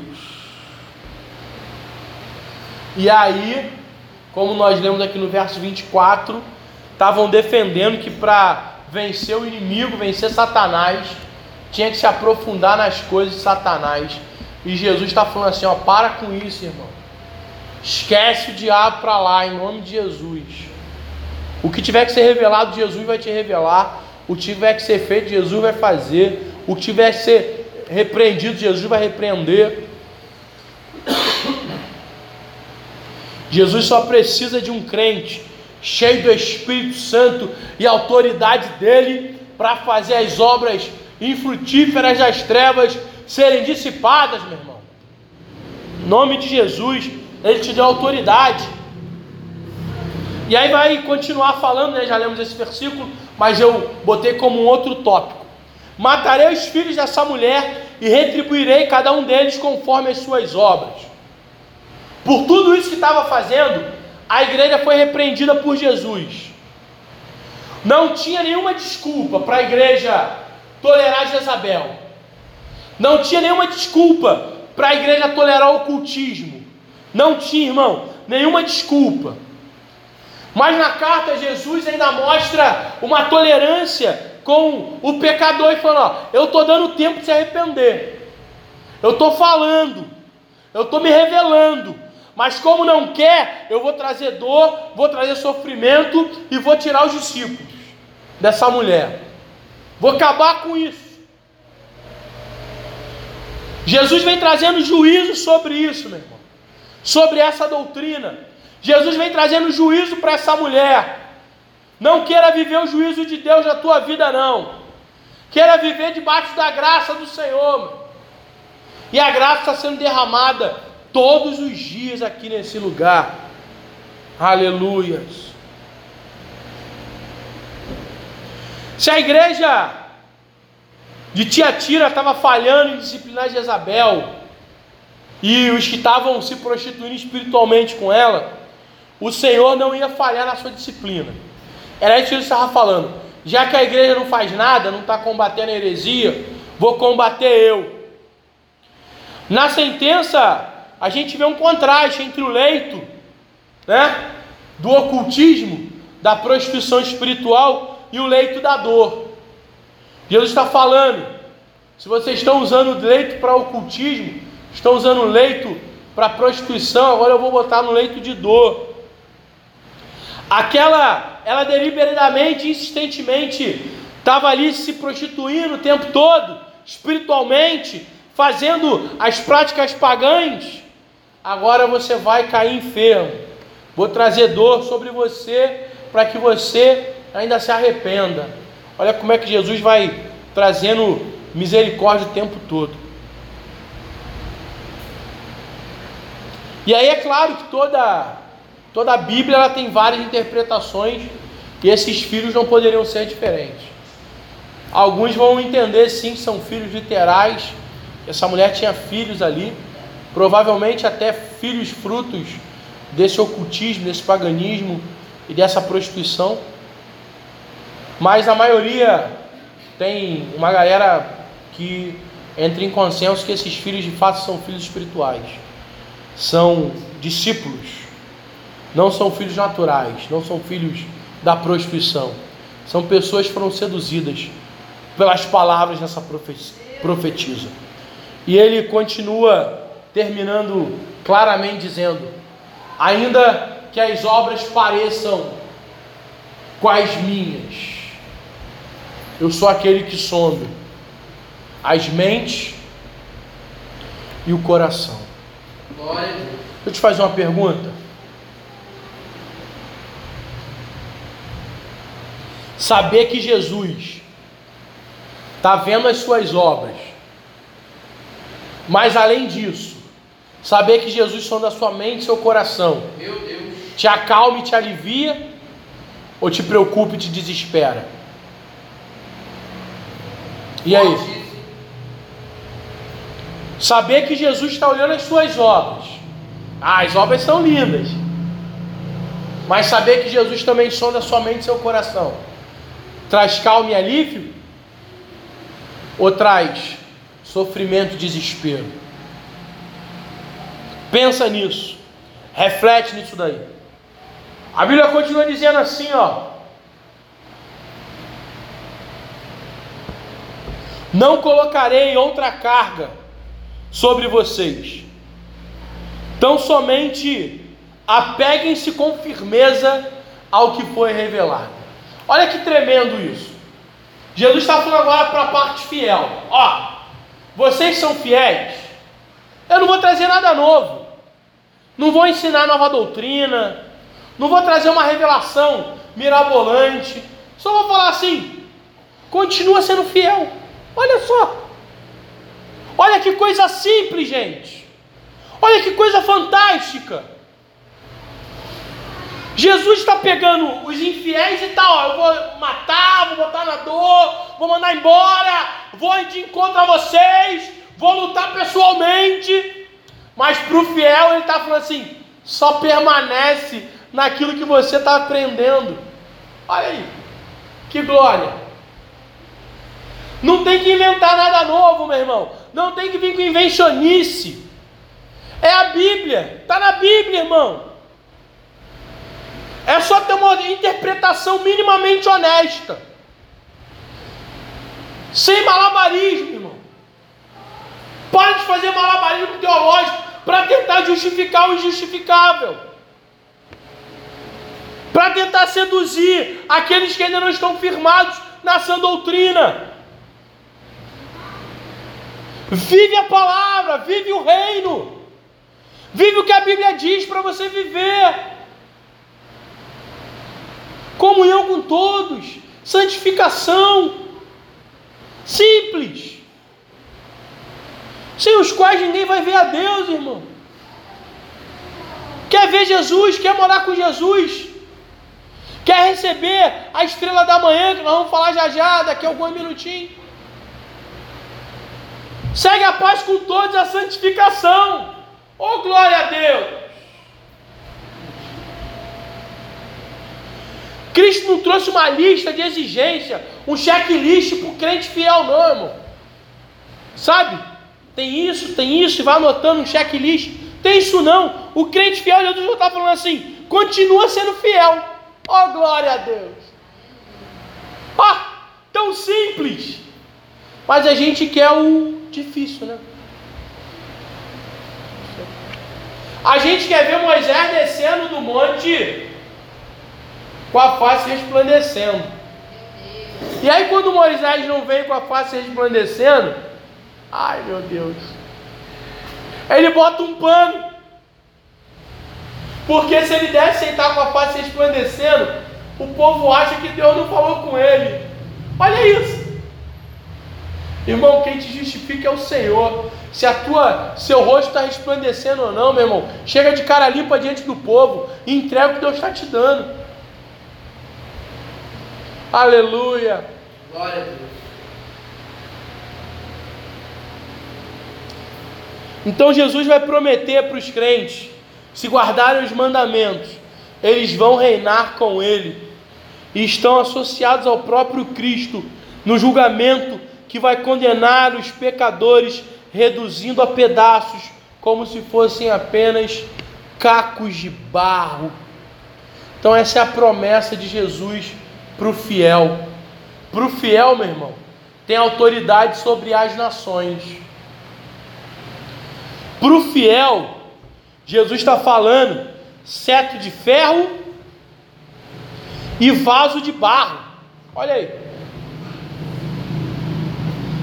E aí, como nós lemos aqui no verso 24, estavam defendendo que para vencer o inimigo, vencer Satanás, tinha que se aprofundar nas coisas de Satanás. E Jesus está falando assim: ó, para com isso, irmão. Esquece o diabo para lá, em nome de Jesus. O que tiver que ser revelado, Jesus vai te revelar. O que tiver que ser feito, Jesus vai fazer. O que tiver que ser repreendido, Jesus vai repreender. Jesus só precisa de um crente cheio do Espírito Santo e autoridade dele para fazer as obras infrutíferas das trevas serem dissipadas, meu irmão. Em nome de Jesus, ele te deu autoridade. E aí vai continuar falando, né? Já lemos esse versículo, mas eu botei como um outro tópico. Matarei os filhos dessa mulher e retribuirei cada um deles conforme as suas obras. Por tudo isso que estava fazendo, a igreja foi repreendida por Jesus. Não tinha nenhuma desculpa para a igreja tolerar Jezabel. Não tinha nenhuma desculpa para a igreja tolerar o ocultismo. Não tinha, irmão, nenhuma desculpa. Mas na carta, Jesus ainda mostra uma tolerância com o pecador e falando: ó, eu estou dando tempo de se arrepender, eu estou falando, eu estou me revelando, mas como não quer, eu vou trazer dor, vou trazer sofrimento e vou tirar os discípulos dessa mulher, vou acabar com isso. Jesus vem trazendo juízo sobre isso, meu irmão, sobre essa doutrina. Jesus vem trazendo juízo para essa mulher. Não queira viver o juízo de Deus na tua vida, não. Queira viver debaixo da graça do Senhor. E a graça está sendo derramada todos os dias aqui nesse lugar. Aleluias. Se a igreja de Tiatira estava falhando em disciplinar Jezabel, e os que estavam se prostituindo espiritualmente com ela, o Senhor não ia falhar na sua disciplina. Era isso que ele estava falando. Já que a igreja não faz nada, não está combatendo a heresia, vou combater eu. Na sentença, a gente vê um contraste entre o leito, né, do ocultismo, da prostituição espiritual e o leito da dor. Jesus está falando: se vocês estão usando leito para ocultismo, estão usando leito para prostituição, agora eu vou botar no leito de dor. Aquela, ela deliberadamente, insistentemente, estava ali se prostituindo o tempo todo, espiritualmente, fazendo as práticas pagãs. Agora você vai cair enfermo. Vou trazer dor sobre você para que você ainda se arrependa. Olha como é que Jesus vai trazendo misericórdia o tempo todo. E aí é claro que toda, toda a Bíblia ela tem várias interpretações e esses filhos não poderiam ser diferentes. Alguns vão entender sim que são filhos literais, essa mulher tinha filhos ali, provavelmente até filhos frutos desse ocultismo, desse paganismo e dessa prostituição. Mas a maioria tem uma galera que entra em consenso que esses filhos de fato são filhos espirituais, são discípulos, não são filhos naturais, não são filhos da prostituição, são pessoas que foram seduzidas pelas palavras dessa profetisa. E ele continua terminando claramente dizendo: ainda que as obras pareçam com as minhas, eu sou aquele que sonda as mentes e o coração. Deixa eu te fazer uma pergunta. Saber que Jesus está vendo as suas obras, mas além disso, saber que Jesus sonda a sua mente e seu coração, te acalma e te alivia, ou te preocupa e te desespera? E aí? Saber que Jesus está olhando as suas obras. Ah, as obras são lindas. Mas saber que Jesus também sonda sua mente e seu coração. Traz calma e alívio? Ou traz sofrimento e desespero? Pensa nisso. Reflete nisso daí. A Bíblia continua dizendo assim, ó. Não colocarei outra carga sobre vocês. Então somente apeguem-se com firmeza ao que foi revelado. Olha que tremendo isso. Jesus está falando agora para a parte fiel. Ó, vocês são fiéis. Eu não vou trazer nada novo. Não vou ensinar nova doutrina. Não vou trazer uma revelação mirabolante. Só vou falar assim: continua sendo fiel. Olha só. Olha que coisa simples, gente. Olha que coisa fantástica. Jesus está pegando os infiéis e tal, ó, eu vou matar, vou botar na dor, vou mandar embora, vou de encontro a vocês, vou lutar pessoalmente. Mas para o fiel ele está falando assim: só permanece naquilo que você está aprendendo. Olha aí, que glória. Não tem que inventar nada novo, meu irmão. Não tem que vir com invencionice. É a Bíblia. Está na Bíblia, irmão. Só ter uma interpretação minimamente honesta. Sem malabarismo, irmão. Para de fazer malabarismo teológico para tentar justificar o injustificável. Para tentar seduzir aqueles que ainda não estão firmados na sã doutrina. Vive a palavra, vive o reino. Vive o que a Bíblia diz para você viver. Comunhão com todos, santificação. Simples. Sem os quais ninguém vai ver a Deus, irmão. Quer ver Jesus, quer morar com Jesus, quer receber a estrela da manhã, que nós vamos falar já já, daqui a alguns minutinhos. Segue a paz com todos a santificação. Oh, glória a Deus! Cristo não trouxe uma lista de exigência, um checklist para o crente fiel, não, irmão. Sabe? Tem isso, tem isso, e vai anotando um checklist. Tem isso não. O crente fiel, Jesus já está falando assim: continua sendo fiel. Oh, glória a Deus! Ó, oh, tão simples. Mas a gente quer o difícil, né? A gente quer ver Moisés descendo do monte com a face resplandecendo. E aí quando Moisés não vem com a face resplandecendo, ai meu Deus. Ele bota um pano. Porque se ele der sentar com a face resplandecendo, o povo acha que Deus não falou com ele. Olha isso. Irmão, quem te justifica é o Senhor. Se a tua, seu rosto está resplandecendo ou não, meu irmão, chega de cara limpa diante do povo e entrega o que Deus está te dando. Aleluia. Glória a Deus. Então Jesus vai prometer para os crentes, se guardarem os mandamentos, eles vão reinar com Ele e estão associados ao próprio Cristo no julgamento que vai condenar os pecadores, reduzindo a pedaços, como se fossem apenas cacos de barro. Então, essa é a promessa de Jesus para o fiel. Para o fiel, meu irmão, tem autoridade sobre as nações. Para o fiel, Jesus está falando cetro de ferro e vaso de barro. Olha aí.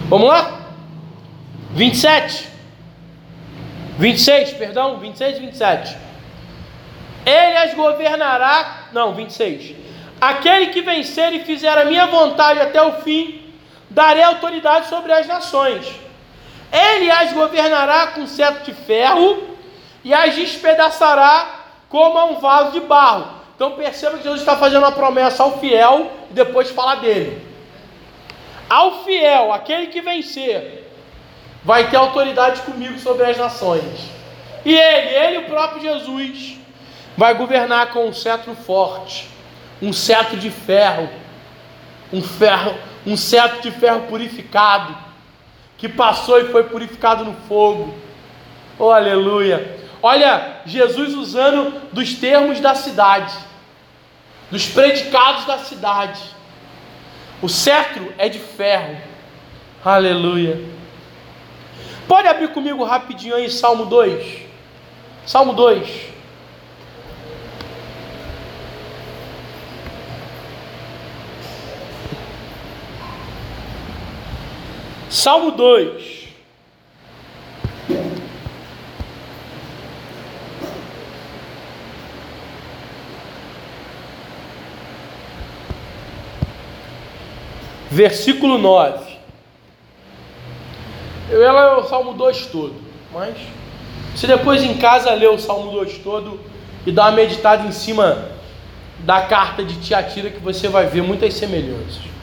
Vamos lá? 27. 26, perdão, 26 e 27. Ele as governará. Não, 26. Aquele que vencer e fizer a minha vontade até o fim, darei autoridade sobre as nações. Ele as governará com cetro de ferro e as despedaçará como a um vaso de barro. Então perceba que Jesus está fazendo uma promessa ao fiel e depois fala dele. Ao fiel, aquele que vencer, vai ter autoridade comigo sobre as nações. E ele, ele o próprio Jesus, vai governar com um cetro forte, um cetro de ferro, um ferro, um cetro de ferro purificado, que passou e foi purificado no fogo. Oh, aleluia! Olha, Jesus usando dos termos da cidade, dos predicados da cidade. O cetro é de ferro. Aleluia. Pode abrir comigo rapidinho aí Salmo 2. Salmo 2. Salmo 2. Versículo 9. Eu ia o Salmo 2 todo, mas se depois em casa ler o Salmo 2 todo e dar uma meditada em cima da carta de Tiatira, que você vai ver muitas semelhanças.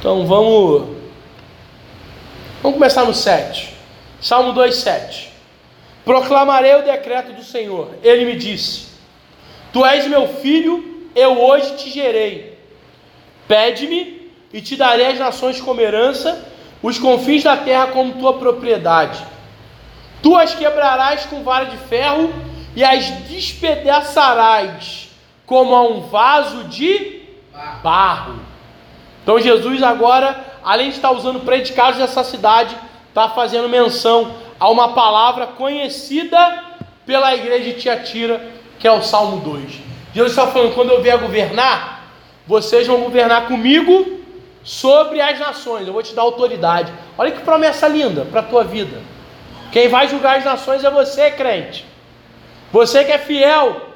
Então vamos. Vamos começar no 7. Salmo 2, 7. Proclamarei o decreto do Senhor. Ele me disse: Tu és meu filho, eu hoje te gerei. Pede-me e te darei as nações como herança, os confins da terra como tua propriedade. Tu as quebrarás com vara de ferro e as despedaçarás como a um vaso de barro. Então Jesus agora, além de estar usando predicados dessa cidade, está fazendo menção a uma palavra conhecida pela igreja de Tiatira, que é o Salmo 2. Jesus está falando: quando eu vier governar, vocês vão governar comigo sobre as nações. Eu vou te dar autoridade. Olha que promessa linda para a tua vida. Quem vai julgar as nações é você, crente. Você que é fiel.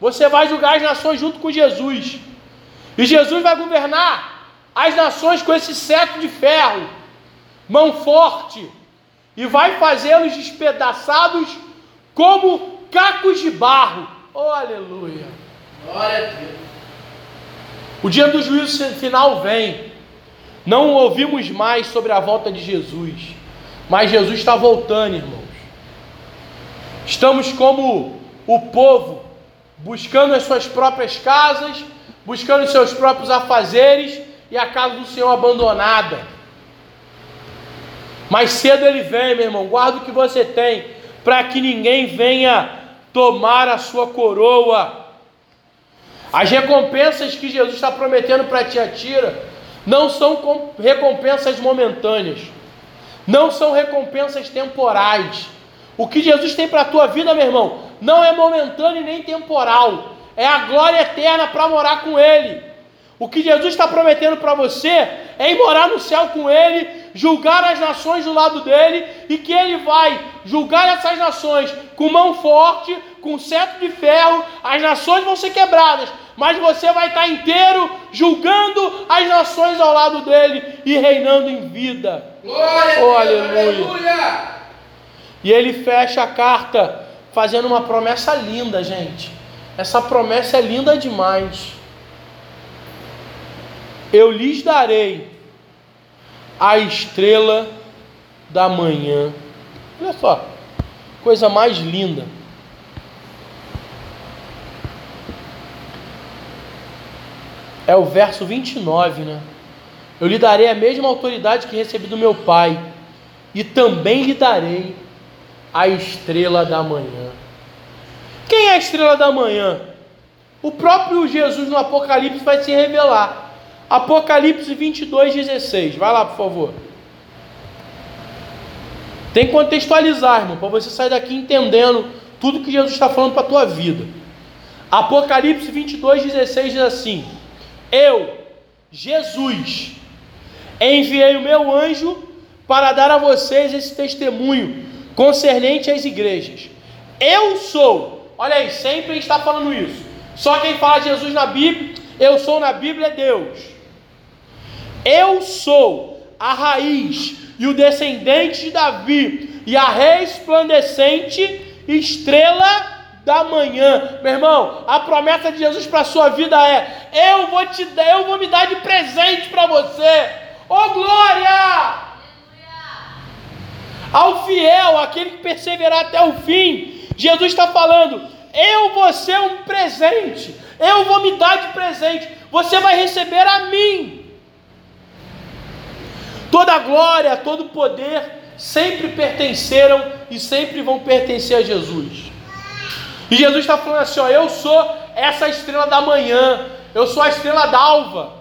Você vai julgar as nações junto com Jesus. E Jesus vai governar as nações com esse cetro de ferro, mão forte, e vai fazê-los despedaçados como cacos de barro. Oh, aleluia! Glória a Deus. O dia do juízo final vem. Não ouvimos mais sobre a volta de Jesus, mas Jesus está voltando, irmãos. Estamos como o povo, buscando as suas próprias casas, buscando os seus próprios afazeres e a casa do Senhor abandonada. Mais cedo ele vem, meu irmão. Guarda o que você tem, para que ninguém venha tomar a sua coroa. As recompensas que Jesus está prometendo para Tiatira não são recompensas momentâneas, não são recompensas temporais. O que Jesus tem para a tua vida, meu irmão, não é momentâneo nem temporal, é a glória eterna para morar com Ele. O que Jesus está prometendo para você é ir morar no céu com Ele, julgar as nações do lado dele e que Ele vai julgar essas nações com mão forte, com cetro de ferro, as nações vão ser quebradas, mas você vai estar inteiro julgando as nações ao lado dele e reinando em vida. Glória Oh, aleluia. Aleluia. E ele fecha a carta fazendo uma promessa linda, gente. Essa promessa é linda demais. Eu lhes darei a estrela da manhã. Olha só, coisa mais linda. É o verso 29, né? Eu lhe darei a mesma autoridade que recebi do meu Pai, e também lhe darei a estrela da manhã. Quem é a estrela da manhã? O próprio Jesus no Apocalipse vai se revelar. Apocalipse 22, 16. Vai lá, por favor. Tem que contextualizar, irmão, para você sair daqui entendendo tudo que Jesus está falando para a tua vida. Apocalipse 22, 16 diz assim: Eu, Jesus, enviei o meu anjo para dar a vocês esse testemunho concernente às igrejas. Eu sou, olha aí, sempre está falando isso. Só quem fala Jesus na Bíblia, eu sou na Bíblia é Deus. Eu sou a raiz e o descendente de Davi e a resplandecente estrela da manhã. Meu irmão, a promessa de Jesus para a sua vida é: eu vou te dar, eu vou me dar de presente para você. Ô glória! Ao fiel, aquele que perseverar até o fim, Jesus está falando: eu vou ser um presente, eu vou me dar de presente, você vai receber a mim. Toda a glória, todo o poder sempre pertenceram e sempre vão pertencer a Jesus. E Jesus está falando assim: ó, eu sou essa estrela da manhã, eu sou a estrela d'alva.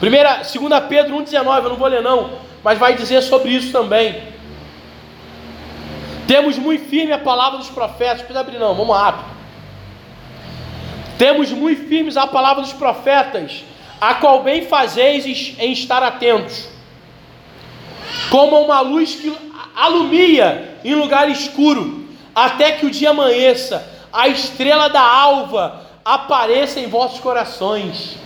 Primeira, 2 Pedro 1,19, eu não vou ler não, mas vai dizer sobre isso também. Temos muito firme a palavra dos profetas, precisa abrir não, vamos rápido. Temos muito firmes a palavra dos profetas, a qual bem fazeis em estar atentos, como uma luz que alumia em lugar escuro, até que o dia amanheça, a estrela da alva apareça em vossos corações.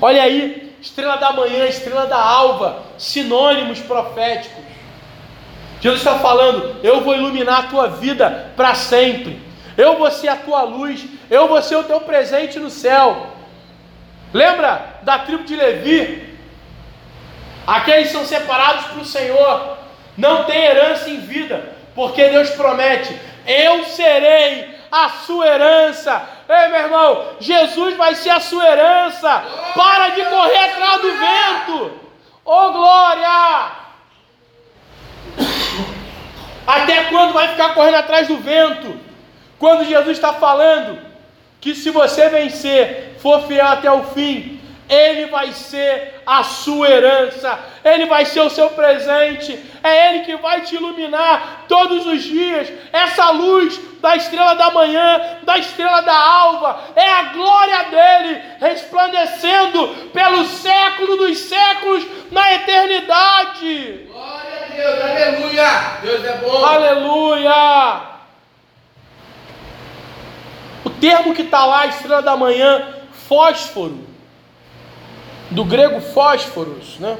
Olha aí, estrela da manhã, estrela da alva, sinônimos proféticos. Jesus está falando: eu vou iluminar a tua vida para sempre, eu vou ser a tua luz, eu vou ser o teu presente no céu. Lembra da tribo de Levi? Aqueles são separados para o Senhor, não tem herança em vida, porque Deus promete: eu serei a sua herança. Ei, meu irmão, Jesus vai ser a sua herança. Para de correr atrás do vento. Oh, glória! Até quando vai ficar correndo atrás do vento? Quando Jesus está falando que se você vencer, for fiel até o fim, Ele vai ser a sua herança, Ele vai ser o seu presente, é Ele que vai te iluminar todos os dias. Essa luz da estrela da manhã, da estrela da alva, é a glória dele resplandecendo pelo século dos séculos na eternidade. Glória a Deus. Aleluia. Deus é bom. Aleluia! O termo que está lá, estrela da manhã, fósforo, do grego fósforos, né?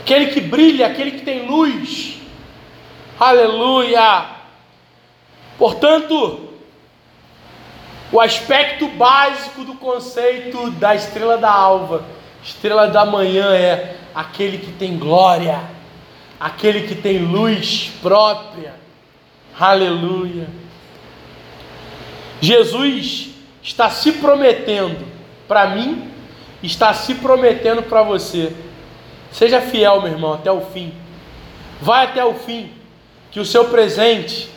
Aquele que brilha, aquele que tem luz. Aleluia! Portanto, o aspecto básico do conceito da estrela da alva, estrela da manhã é aquele que tem glória, aquele que tem luz própria. Aleluia. Jesus está se prometendo para mim, está se prometendo para você. Seja fiel, meu irmão, até o fim. Vai até o fim, que o seu presente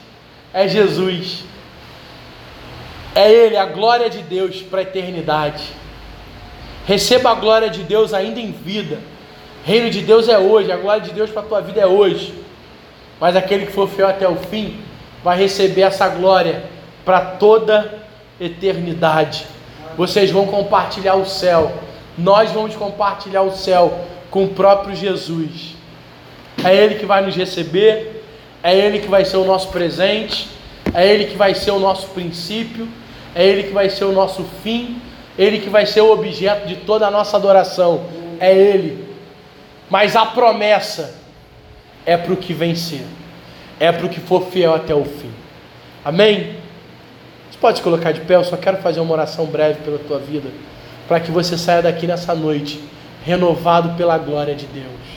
é Jesus. É Ele, a glória de Deus para a eternidade. Receba a glória de Deus ainda em vida. Reino de Deus é hoje, a glória de Deus para a tua vida é hoje. Mas aquele que for fiel até o fim vai receber essa glória para toda eternidade. Vocês vão compartilhar o céu. Nós vamos compartilhar o céu com o próprio Jesus. É Ele que vai nos receber, é Ele que vai ser o nosso presente, É Ele que vai ser o nosso princípio, é Ele que vai ser o nosso fim, Ele que vai ser o objeto de toda a nossa adoração. É Ele. Mas a promessa é para o que vencer, é para o que for fiel até o fim. Amém? Você pode colocar de pé, eu só quero fazer uma oração breve pela tua vida, para que você saia daqui nessa noite renovado pela glória de Deus.